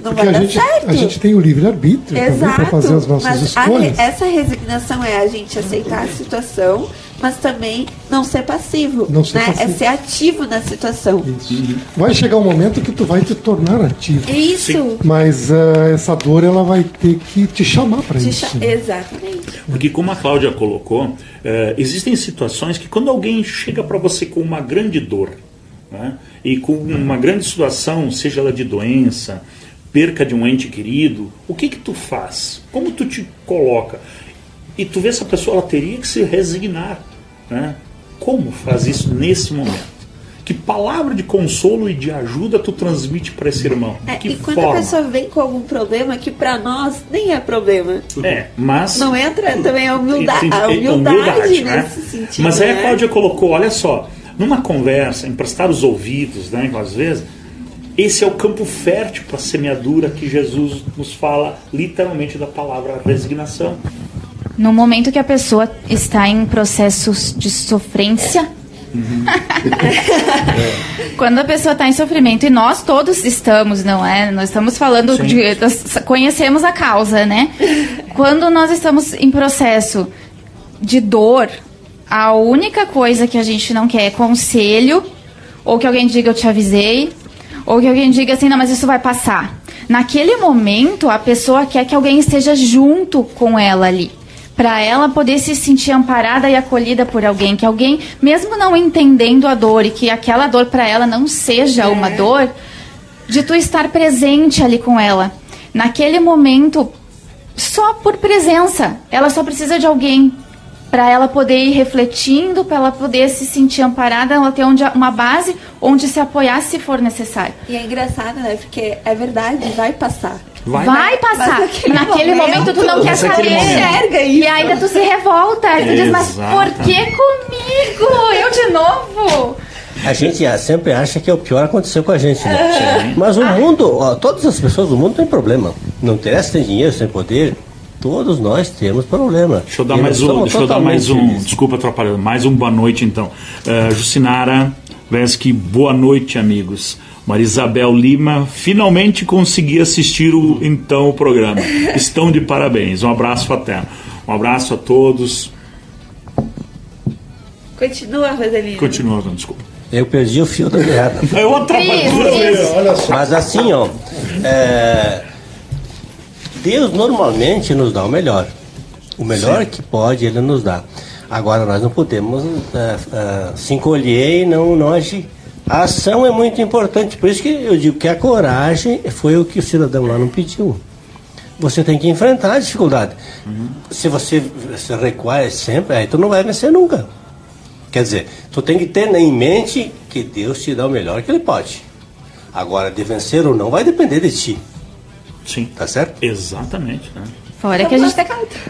Não Porque vai a dar gente, certo. a gente tem o livre-arbítrio para fazer as nossas mas a escolhas. essa resignação é a gente aceitar a situação, mas também não ser passivo. Não ser né? passivo. É ser ativo na situação. Isso. Vai chegar um momento que tu vai te tornar ativo. Isso. Mas ah, essa dor ela vai ter que te chamar para isso. cha- Exatamente. Porque como a Cláudia colocou, eh, existem situações que quando alguém chega para você com uma grande dor, né, e com uma grande situação, seja ela de doença, perca de um ente querido, o que que tu faz? Como tu te coloca? E tu vê essa pessoa, ela teria que se resignar. Né? Como faz isso nesse momento? Que palavra de consolo e de ajuda tu transmite para esse irmão? É, que e quando forma? a pessoa vem com algum problema que pra nós nem é problema. É, mas Não entra também a humildade, a Entendi. humildade, né? nesse sentido. Mas aí a né? Cláudia colocou, olha só, numa conversa, emprestar os ouvidos, né, às vezes, esse é o campo fértil para a semeadura que Jesus nos fala literalmente da palavra resignação. No momento que a pessoa está em processos de sofrência. Quando a pessoa está em sofrimento, e nós todos estamos, não é? Nós estamos falando Sim. de. nós conhecemos a causa, né? Quando nós estamos em processo de dor, a única coisa que a gente não quer é conselho, ou que alguém diga eu te avisei, ou que alguém diga assim, não, mas isso vai passar. Naquele momento, a pessoa quer que alguém esteja junto com ela ali. Para ela poder se sentir amparada e acolhida por alguém, que alguém, mesmo não entendendo a dor e que aquela dor para ela não seja uma dor, de tu estar presente ali com ela. Naquele momento, só por presença. Ela só precisa de alguém para ela poder ir refletindo, para ela poder se sentir amparada, ela ter onde, uma base onde se apoiar se for necessário. E é engraçado, né? Porque é verdade, vai passar. Vai. Vai passar. Mas naquele naquele momento, momento, tu não quer saber. Enxerga isso. E ainda tu se revolta. Tu diz, mas por que comigo? Eu de novo? A gente ah, sempre acha que é o pior aconteceu com a gente, né? Mas o mundo, ó, todas as pessoas do mundo têm problema. Não interessa se tem dinheiro, se tem poder. Todos nós temos problema. Deixa eu dar mais um, deixa eu dar mais um, felizes. desculpa atrapalhar, mais um boa noite então. Uh, Jucinara Vesky, boa noite, amigos. Marisabel Lima, finalmente consegui assistir o, então o programa. Estão de parabéns. Um abraço fraterno. Um abraço a todos. Continua, Rosalina. Continua, desculpa. Eu perdi o fio da meada. Eu atrapalhei duas vezes. Olha só. Mas assim, ó, é, Deus normalmente nos dá o melhor. O melhor que pode, Ele nos dá. Agora, nós não podemos é, é, se encolher e não, não agir. A ação é muito importante, por isso que eu digo que a coragem foi o que o cidadão lá não pediu. Você tem que enfrentar a dificuldade. Se você se recuar sempre, aí tu não vai vencer nunca. Quer dizer, tu tem que ter em mente que Deus te dá o melhor que Ele pode. Agora, de vencer ou não vai depender de ti, Sim, tá certo? exatamente. Né? Fora que a gente,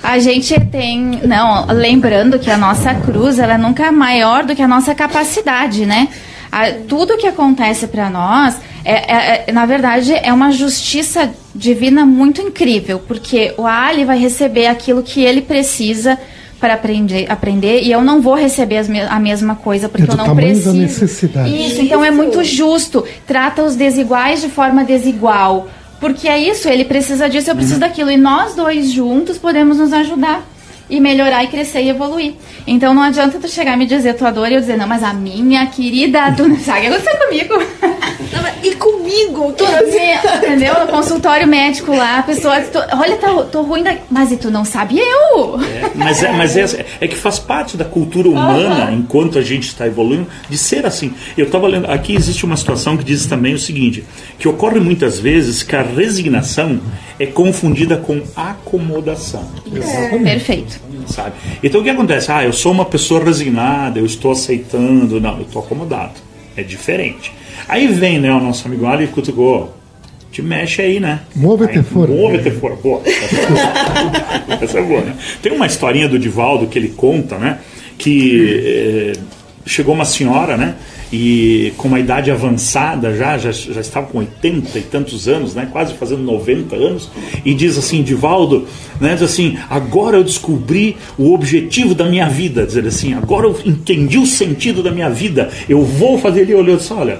a gente tem. Não, lembrando que a nossa cruz ela é nunca maior do que a nossa capacidade, né? A- tudo que acontece para nós, é, é- é- na verdade, é uma justiça divina muito incrível, porque o Ali vai receber aquilo que ele precisa para aprender, aprender e eu não vou receber as me- a mesma coisa porque É eu não tamanho da preciso. necessidade. Isso, então é muito justo. Trata os desiguais de forma desigual. Porque é isso, ele precisa disso, eu preciso daquilo. E nós dois juntos podemos nos ajudar. E melhorar e crescer e evoluir. Então não adianta tu chegar e me dizer tua dor e eu dizer, não, mas a minha querida, tu não sabe o que aconteceu comigo. Não, mas- e comigo? Tu, assim, entendeu? No consultório médico lá, a pessoa, tu, olha, tô, tô ruim da. Mas e tu não sabe eu? É, mas é, mas é, é que faz parte da cultura humana, enquanto a gente está evoluindo, de ser assim. Eu estava lendo, aqui existe uma situação que diz também o seguinte, que ocorre muitas vezes que a resignação é confundida com acomodação. Perfeito. Sabe? Então o que acontece? Ah, eu sou uma pessoa resignada, eu estou aceitando. Não, eu estou acomodado. É diferente. Aí vem né, o nosso amigo Ali e cutucou. Te mexe aí, né? Move-te fora. Move-te fora. Boa. Essa é boa, né? Tem uma historinha do Divaldo que ele conta, né? Que eh, chegou uma senhora, né? E com uma idade avançada já, já, já estava com 80 e tantos anos, né? Quase fazendo 90 anos. E diz assim, Divaldo, né? Diz assim, agora eu descobri o objetivo da minha vida. Dizer assim, agora eu entendi o sentido da minha vida. Eu vou fazer. Ele olhou e disse, olha,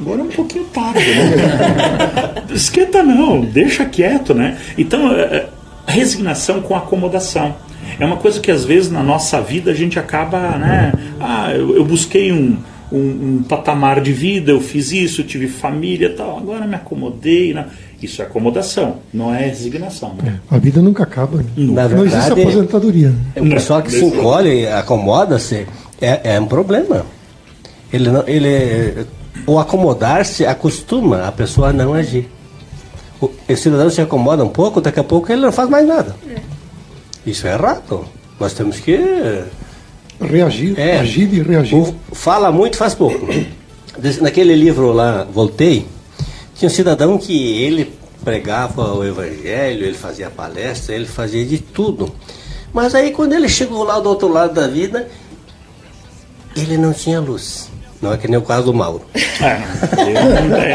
Agora é um pouquinho tarde, né? Esquenta não, deixa quieto, né? Então, é, é, resignação com acomodação. É uma coisa que às vezes na nossa vida a gente acaba, né? Ah, eu, eu busquei um, um, um patamar de vida, eu fiz isso, eu tive família e tal, agora me acomodei. Né? Isso é acomodação, não é resignação. Né? A vida nunca acaba. né? Na Não existe verdade, aposentadoria. né? o pessoal que se encolhe, acomoda-se, é, é um problema. Ele não, ele, o acomodar-se acostuma a pessoa a não agir. O, o cidadão se acomoda um pouco, daqui a pouco ele não faz mais nada. Isso é errado. Nós temos que Reagir, É. agir e reagir. O fala muito, faz pouco. Naquele livro lá, Voltei, tinha um cidadão que ele pregava o evangelho, ele fazia palestra, ele fazia de tudo. Mas aí quando ele chegou lá do outro lado da vida, ele não tinha luz. Não é que nem o caso do Mauro. É,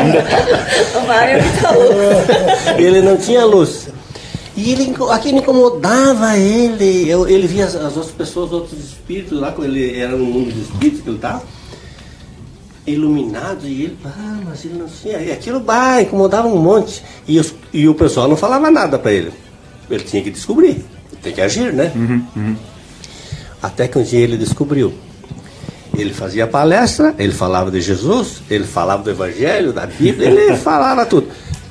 um detalhe. O Mário tá louco. ele não tinha luz. E ele, aquilo incomodava ele. Eu- ele via as, as outras pessoas, os outros espíritos lá, quando ele era no mundo dos espíritos que ele estava, iluminado, e ele, ah, mas ele não tinha. E aquilo, bah, incomodava um monte. E, os- e o pessoal não falava nada para ele. Ele tinha que descobrir, tem que agir, né? Até que um dia ele descobriu. Ele fazia palestra, ele falava de Jesus, ele falava do Evangelho, da Bíblia, ele falava tudo.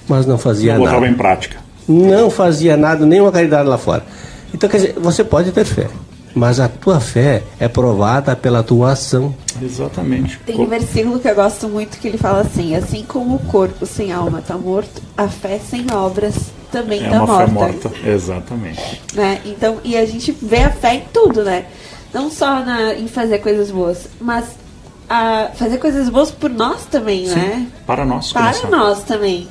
Mas não fazia Não botava nada. em prática. Não fazia nada, nenhuma caridade lá fora. Então, quer dizer, você pode ter fé, mas a tua fé é provada pela tua ação. Exatamente. Tem um versículo que eu gosto muito que ele fala assim: assim como o corpo sem alma está morto, a fé sem obras também É está uma fé morta. morta. Exatamente. né? Então, e a gente vê a fé em tudo, né? Não só na, em fazer coisas boas, mas a fazer coisas boas por nós também, né? Para nós. Para começar. nós também.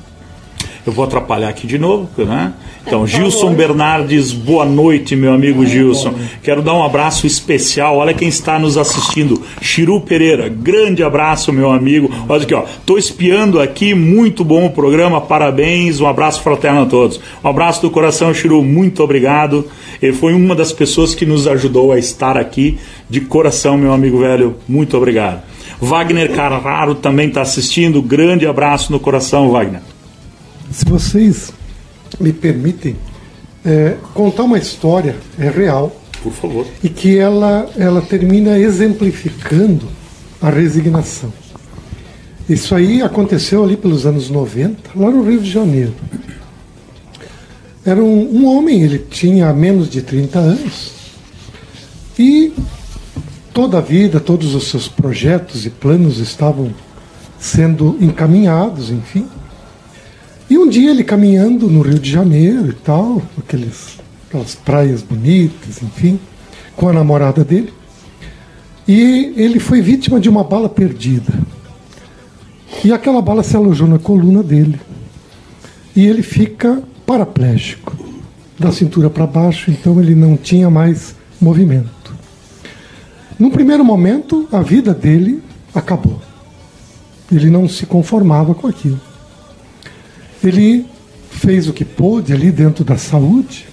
Eu vou atrapalhar aqui de novo, né? Então, Gilson. Bernardes, boa noite, meu amigo Gilson. Quero dar um abraço especial. Olha quem está nos assistindo. Chiru Pereira, grande abraço, meu amigo. Olha aqui, ó. Tô espiando aqui, muito bom o programa, parabéns. Um abraço fraterno a todos. Um abraço do coração, Chiru, muito obrigado. Ele foi uma das pessoas que nos ajudou a estar aqui. De coração, meu amigo velho, muito obrigado. Wagner Carraro também está assistindo. Grande abraço no coração, Wagner. Se vocês me permitem é, contar uma história é real Por favor. e que ela, ela termina exemplificando a resignação. Isso aí aconteceu ali pelos anos 90, lá no Rio de Janeiro. Era um, um homem, ele tinha menos de 30 anos e toda a vida, todos os seus projetos e planos estavam sendo encaminhados, enfim. E um dia ele caminhando no Rio de Janeiro e tal, aqueles, aquelas praias bonitas, enfim, com a namorada dele, e ele foi vítima de uma bala perdida. E aquela bala se alojou na coluna dele. E ele fica paraplégico, da cintura para baixo, então ele não tinha mais movimento. Num primeiro momento, a vida dele acabou. Ele não se conformava com aquilo. Ele fez o que pôde ali dentro da saúde,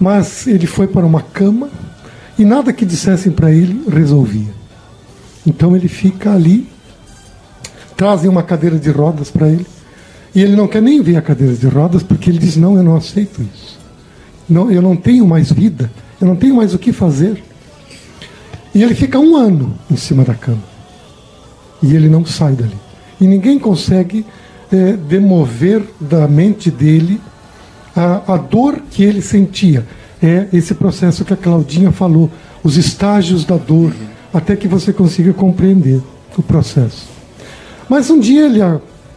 mas ele foi para uma cama e nada que dissessem para ele resolvia. Então ele fica ali, trazem uma cadeira de rodas para ele e ele não quer nem ver a cadeira de rodas porque ele diz: Não, eu não aceito isso. Não, eu não tenho mais vida, eu não tenho mais o que fazer. E ele fica um ano em cima da cama e ele não sai dali. E ninguém consegue é, demover da mente dele a, a dor que ele sentia. É esse processo que a Claudinha falou, os estágios da dor, até que você consiga compreender o processo. Mas um dia ele,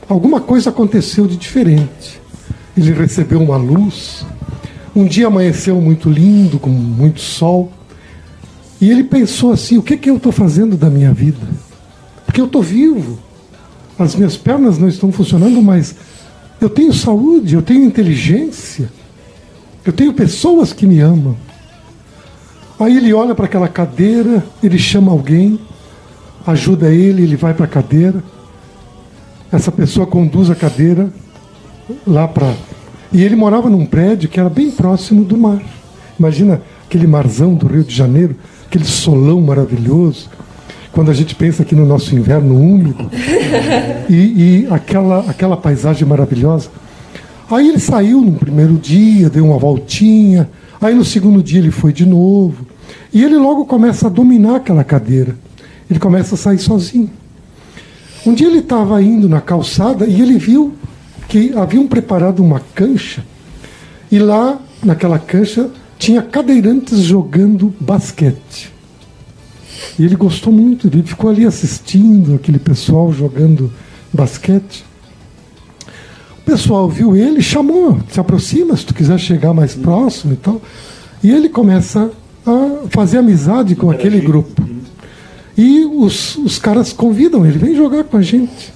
alguma coisa aconteceu de diferente. Ele recebeu uma luz. Um dia amanheceu muito lindo, com muito sol. E ele pensou assim: o que, que eu estou fazendo da minha vida? Porque eu estou vivo. As minhas pernas não estão funcionando, mas eu tenho saúde, eu tenho inteligência, eu tenho pessoas que me amam. Aí ele olha para aquela cadeira, ele chama alguém, ajuda ele, ele vai para a cadeira. Essa pessoa conduz a cadeira lá para. E ele morava num prédio que era bem próximo do mar. Imagina aquele marzão do Rio de Janeiro, aquele solão maravilhoso. Quando a gente pensa aqui no nosso inverno úmido e, e aquela, aquela paisagem maravilhosa. Aí ele saiu no primeiro dia, deu uma voltinha. Aí no segundo dia ele foi de novo. E ele logo começa a dominar aquela cadeira. Ele começa a sair sozinho. Um dia ele estava indo na calçada e ele viu que haviam preparado uma cancha e lá naquela cancha tinha cadeirantes jogando basquete. E ele gostou muito, ele ficou ali assistindo aquele pessoal jogando basquete. O pessoal viu ele, chamou, se aproxima se tu quiser chegar mais próximo e tal. E ele começa a fazer amizade com aquele grupo. E os, os caras convidam ele, vem jogar com a gente.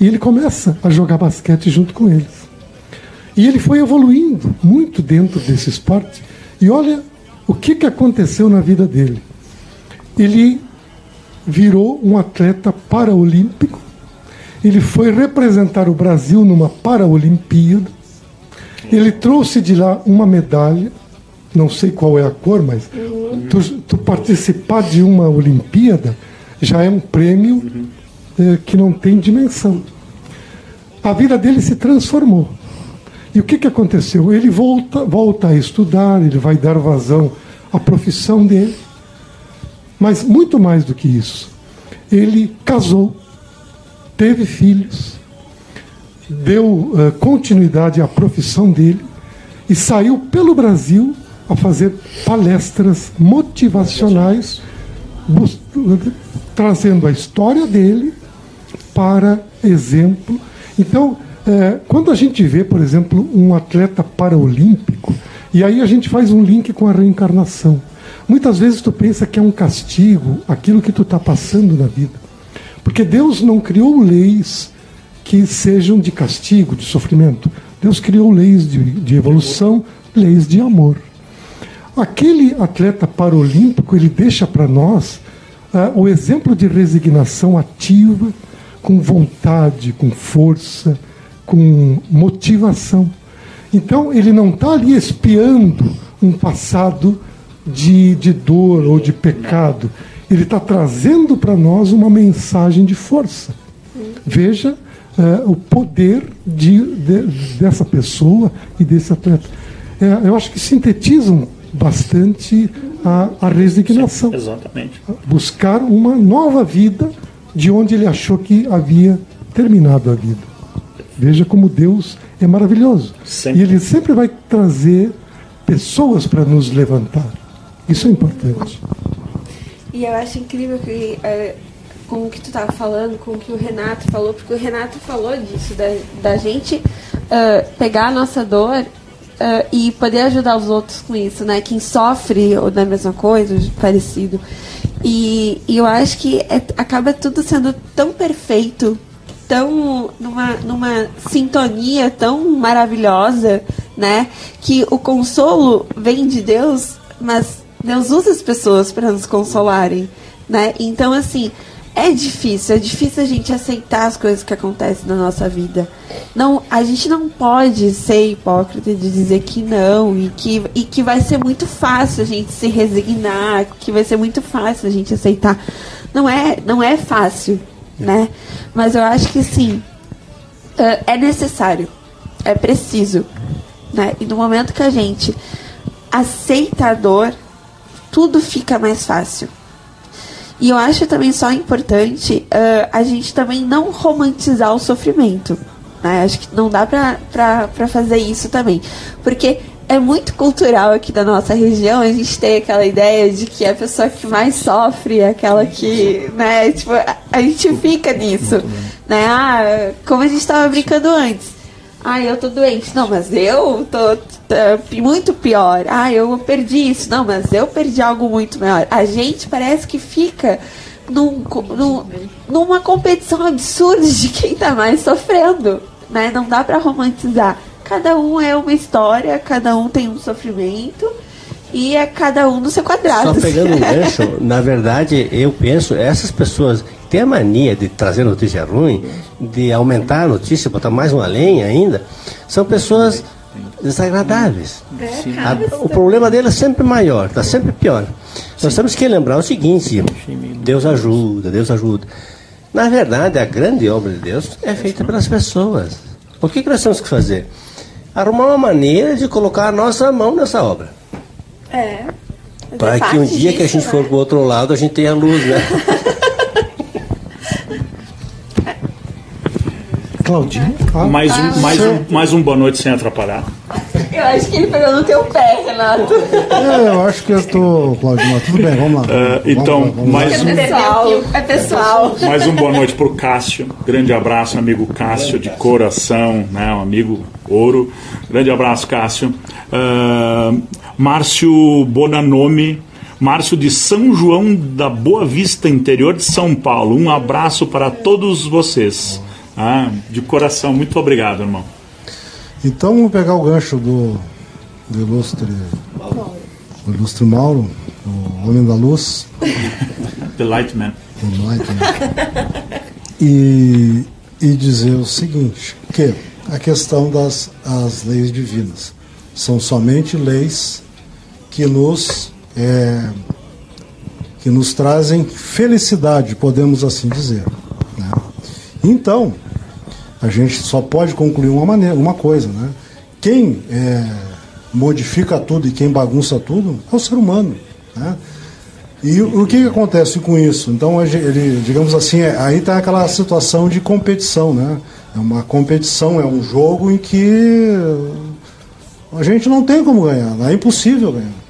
E ele começa a jogar basquete junto com eles. E ele foi evoluindo muito dentro desse esporte. E olha o que, que aconteceu na vida dele. Ele virou um atleta paraolímpico. Ele foi representar o Brasil numa Paraolimpíada. Ele trouxe de lá uma medalha, não sei qual é a cor, mas tu, tu participar de uma Olimpíada já é um prêmio eh, que não tem dimensão. A vida dele se transformou. E o que, que aconteceu? Ele volta, volta a estudar, ele vai dar vazão à profissão dele. Mas muito mais do que isso, ele casou, teve filhos, deu eh, continuidade à profissão dele e saiu pelo Brasil a fazer palestras motivacionais, trazendo a história dele para exemplo. Então, eh, quando a gente vê, por exemplo, um atleta paraolímpico, e aí a gente faz um link com a reencarnação. Muitas vezes tu pensa que é um castigo aquilo que tu está passando na vida. Porque Deus não criou leis que sejam de castigo, de sofrimento. Deus criou leis de, de evolução, leis de amor. Aquele atleta paralímpico, ele deixa para nós ah, o exemplo de resignação ativa, com vontade, com força, com motivação. Então, ele não está ali espiando um passado de, de dor ou de pecado. Ele está trazendo para nós uma mensagem de força. Veja eh, o poder de, de- dessa pessoa e desse atleta. Eh, eu acho que sintetizam bastante a, a resignação. Exatamente. Buscar uma nova vida de onde ele achou que havia terminado a vida. Veja como Deus é maravilhoso. Sempre. E ele sempre vai trazer pessoas para nos levantar. Isso é importante. E eu acho incrível que é, com o que tu tava falando, com o que o Renato falou, porque o Renato falou disso, da, da gente ah, pegar a nossa dor ah, e poder ajudar os outros com isso, né? Quem sofre ou da mesma coisa, parecido. E, e eu acho que é- acaba tudo sendo tão perfeito, tão numa, numa sintonia tão maravilhosa, né? Que o consolo vem de Deus, mas Deus usa as pessoas para nos consolarem, né? Então assim, é difícil, é difícil a gente aceitar as coisas que acontecem na nossa vida. Não, a gente não pode ser hipócrita de dizer que não e que, e que vai ser muito fácil a gente se resignar, que vai ser muito fácil a gente aceitar. Não é, não é fácil, né? Mas eu acho que sim, é é necessário, é preciso, né? E no momento que a gente aceita a dor, tudo fica mais fácil. E eu acho também só importante ah, a gente também não romantizar o sofrimento. Né? Acho que não dá pra, pra, pra fazer isso também. Porque é muito cultural aqui da nossa região a gente ter aquela ideia de que a pessoa que mais sofre é aquela que, né, tipo, a, a gente fica nisso, né? Ah, como a gente estava brincando antes. Ah, eu tô doente. Não, mas eu tô tá, muito pior. Ah, eu perdi isso. Não, mas eu perdi algo muito maior. A gente parece que fica num, num- numa competição absurda de quem tá mais sofrendo. Né? Não dá pra romantizar. Cada um é uma história, cada um tem um sofrimento e é cada um no seu quadrado. Só pegando um gancho, na verdade, eu penso, essas pessoas que têm a mania de trazer notícia ruim, de aumentar a notícia, botar mais uma lenha ainda, são pessoas desagradáveis. A- o problema dele é sempre maior, está sempre pior. Nós temos que lembrar o seguinte: Deus ajuda, Deus ajuda. Na verdade, a grande obra de Deus é feita pelas pessoas. O que, que nós temos que fazer? Arrumar uma maneira de colocar a nossa mão nessa obra. É. Para é que um dia que a disso, gente for né? pro outro lado, a gente tenha luz, né? Claudinho? Ah, Mais um, mais, um, mais um boa noite sem atrapalhar. Eu acho que ele pegou no teu pé, Renato. É, eu acho que eu tô, Claudinho, mas tudo bem, vamos lá. Ah, Vamos então, lá, vamos lá. mais um, É pessoal. É pessoal. mais um boa noite pro Cássio. Grande abraço, amigo Cássio, de coração, né? Um amigo ouro. Grande abraço, Cássio. Ah, Márcio Bonanome. Márcio de São João da Boa Vista, interior de São Paulo. Um abraço para todos vocês. Ah, de coração, muito obrigado, irmão. Então vamos pegar o gancho do, do ilustre, do ilustre Mauro, o homem da luz, The Lightman. o Lightning, e, e dizer o seguinte, que a questão das as leis divinas são somente leis que nos é, que nos trazem felicidade, podemos assim dizer. né? Então, a gente só pode concluir uma maneira, uma coisa, né? Quem é, modifica tudo e quem bagunça tudo é o ser humano, né? E o que, que acontece com isso? Então, ele, digamos assim, é- aí está aquela situação de competição, né? É uma competição, é um jogo em que a gente não tem como ganhar, é impossível ganhar.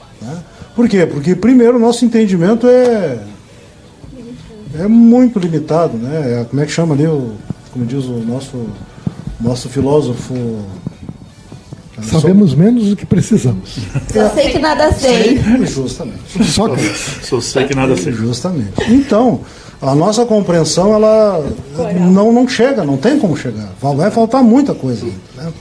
Por quê? Porque, primeiro, o nosso entendimento é, é muito limitado, né? É, como é que chama ali, o, como diz o nosso, nosso filósofo? Sabemos menos do que precisamos. Só sei que nada sei. Justamente. Só que Só sei que nada sei. Justamente. Então, a nossa compreensão, ela não, não chega, não tem como chegar. Vai vai faltar muita coisa. Né?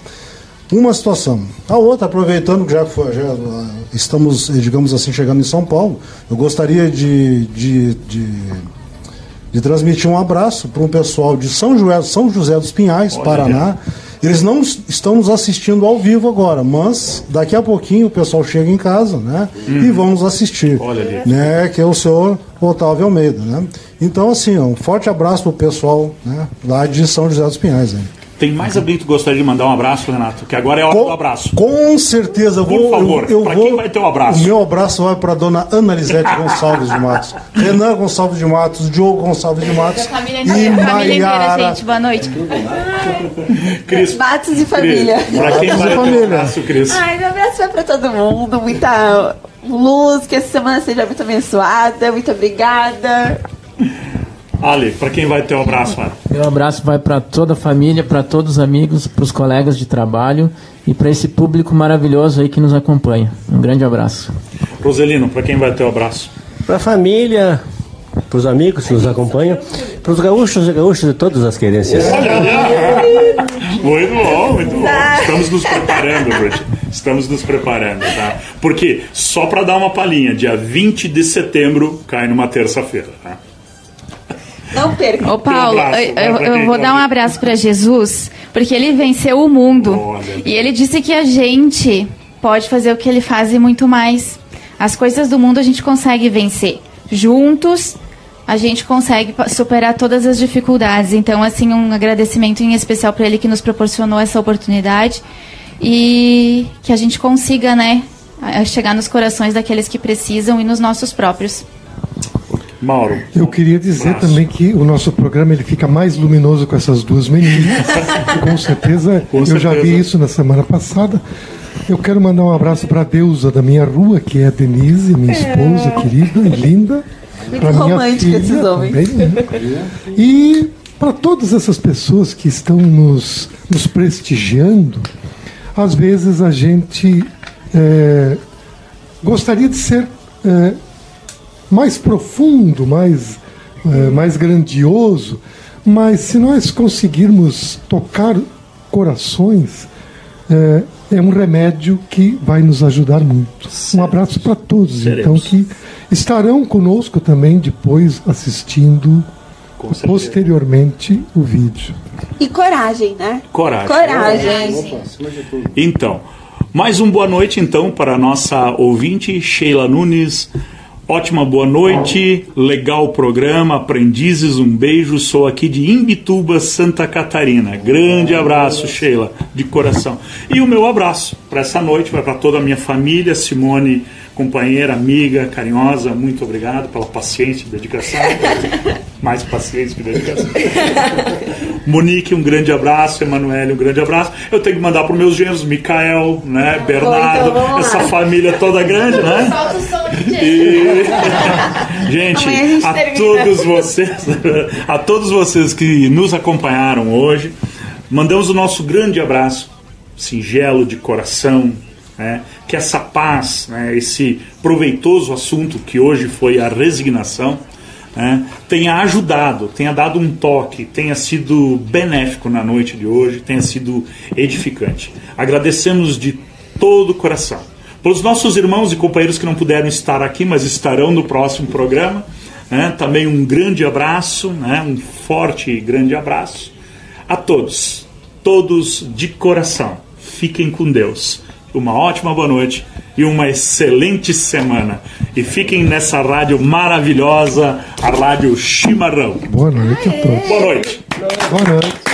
Uma situação. A outra, aproveitando que já, foi, já ah, estamos, eh, digamos assim, chegando em São Paulo, eu gostaria de, de, de, de transmitir um abraço para um pessoal de São José, São José dos Pinhais, Olha. Paraná. Eles não estão nos assistindo ao vivo agora, mas daqui a pouquinho o pessoal chega em casa, né? E vão nos assistir. Olha ali. Né, que é o senhor Otávio Almeida, né? Então, assim, um forte abraço pro pessoal né, lá de São José dos Pinhais. Né? Tem mais alguém que gostaria de mandar um abraço, Renato? Que agora é a hora do abraço. Com certeza, eu Por vou. favor, eu, eu pra vou, quem vai ter um abraço? O meu abraço vai para dona Ana Lisete Gonçalves de Matos, Renan Gonçalves de Matos, Diogo Gonçalves de Matos Família e inteira, família inteira, Maiara. gente. Boa noite. Cris, Matos e família. Pra quem Matos e vai ter um família. abraço, Cris? Ai, meu abraço vai pra todo mundo. Muita luz, que essa semana seja muito abençoada. Muito obrigada. Ali, pra quem vai ter um abraço, Ali? Meu abraço vai para toda a família, para todos os amigos, para os colegas de trabalho e para esse público maravilhoso aí que nos acompanha. Um grande abraço. Roselino, pra quem vai ter um abraço? Para a família, para os amigos que nos acompanham, para os gaúchos e gaúchas de todas as querências. Muito bom, muito bom. Estamos nos preparando, Ruth. Estamos nos preparando, tá? Porque, só pra dar uma palhinha, dia 20 de setembro cai numa terça-feira, tá? Não perca. Ô Paulo, Um abraço, eu, vai eu- vou dar um abraço para Jesus, porque ele venceu o mundo. E ele disse que a gente pode fazer o que ele faz e muito mais. As coisas do mundo a gente consegue vencer. Juntos, a gente consegue superar todas as dificuldades. Então, assim, um agradecimento em especial para ele que nos proporcionou essa oportunidade e que a gente consiga, né, a- chegar nos corações daqueles que precisam e nos nossos próprios. Mauro. Eu queria dizer também que o nosso programa ele fica mais luminoso com essas duas meninas. com certeza, Com eu já certeza. vi isso na semana passada. Eu quero mandar um abraço para a deusa da minha rua, que é a Denise, minha esposa querida e linda. Muito Pra minha filha esses homens. também, né? E para todas essas pessoas que estão nos, nos prestigiando, às vezes a gente é, gostaria de ser é, mais profundo, mais, eh, mais grandioso, mas se nós conseguirmos tocar corações, eh, é um remédio que vai nos ajudar muito. Um abraço para todos, Seremos. então, que estarão conosco também depois assistindo posteriormente o vídeo. E coragem, né? Coragem. Coragem. Então, mais um boa noite então para a nossa ouvinte Sheila Nunes. Ótima boa noite, legal programa, aprendizes, um beijo. Sou aqui de Imbituba, Santa Catarina. Grande abraço, Sheila, de coração. E o meu abraço para essa noite vai para toda a minha família, Simone, companheira, amiga, carinhosa. Muito obrigado pela paciência e dedicação. Mais paciência que dedicação. Monique, um grande abraço. Emanuele, um grande abraço. Eu tenho que mandar para os meus genros, Mikael, né, Bernardo, então vamos essa lá. família toda grande, né? Solta o som, E- gente, a a todos vocês, a todos vocês que nos acompanharam hoje, mandamos o nosso grande abraço, singelo de coração, né? que essa paz, né? esse proveitoso assunto que hoje foi a resignação, né? tenha ajudado, tenha dado um toque, tenha sido benéfico na noite de hoje, tenha sido edificante. Agradecemos de todo o coração. Pelos nossos irmãos e companheiros que não puderam estar aqui, mas estarão no próximo programa, né? também um grande abraço, né? um forte e grande abraço a todos, todos de coração. Fiquem com Deus. Uma ótima boa noite e uma excelente semana. E fiquem nessa rádio maravilhosa, a Rádio Chimarrão. Boa noite a todos. Boa noite. Boa noite.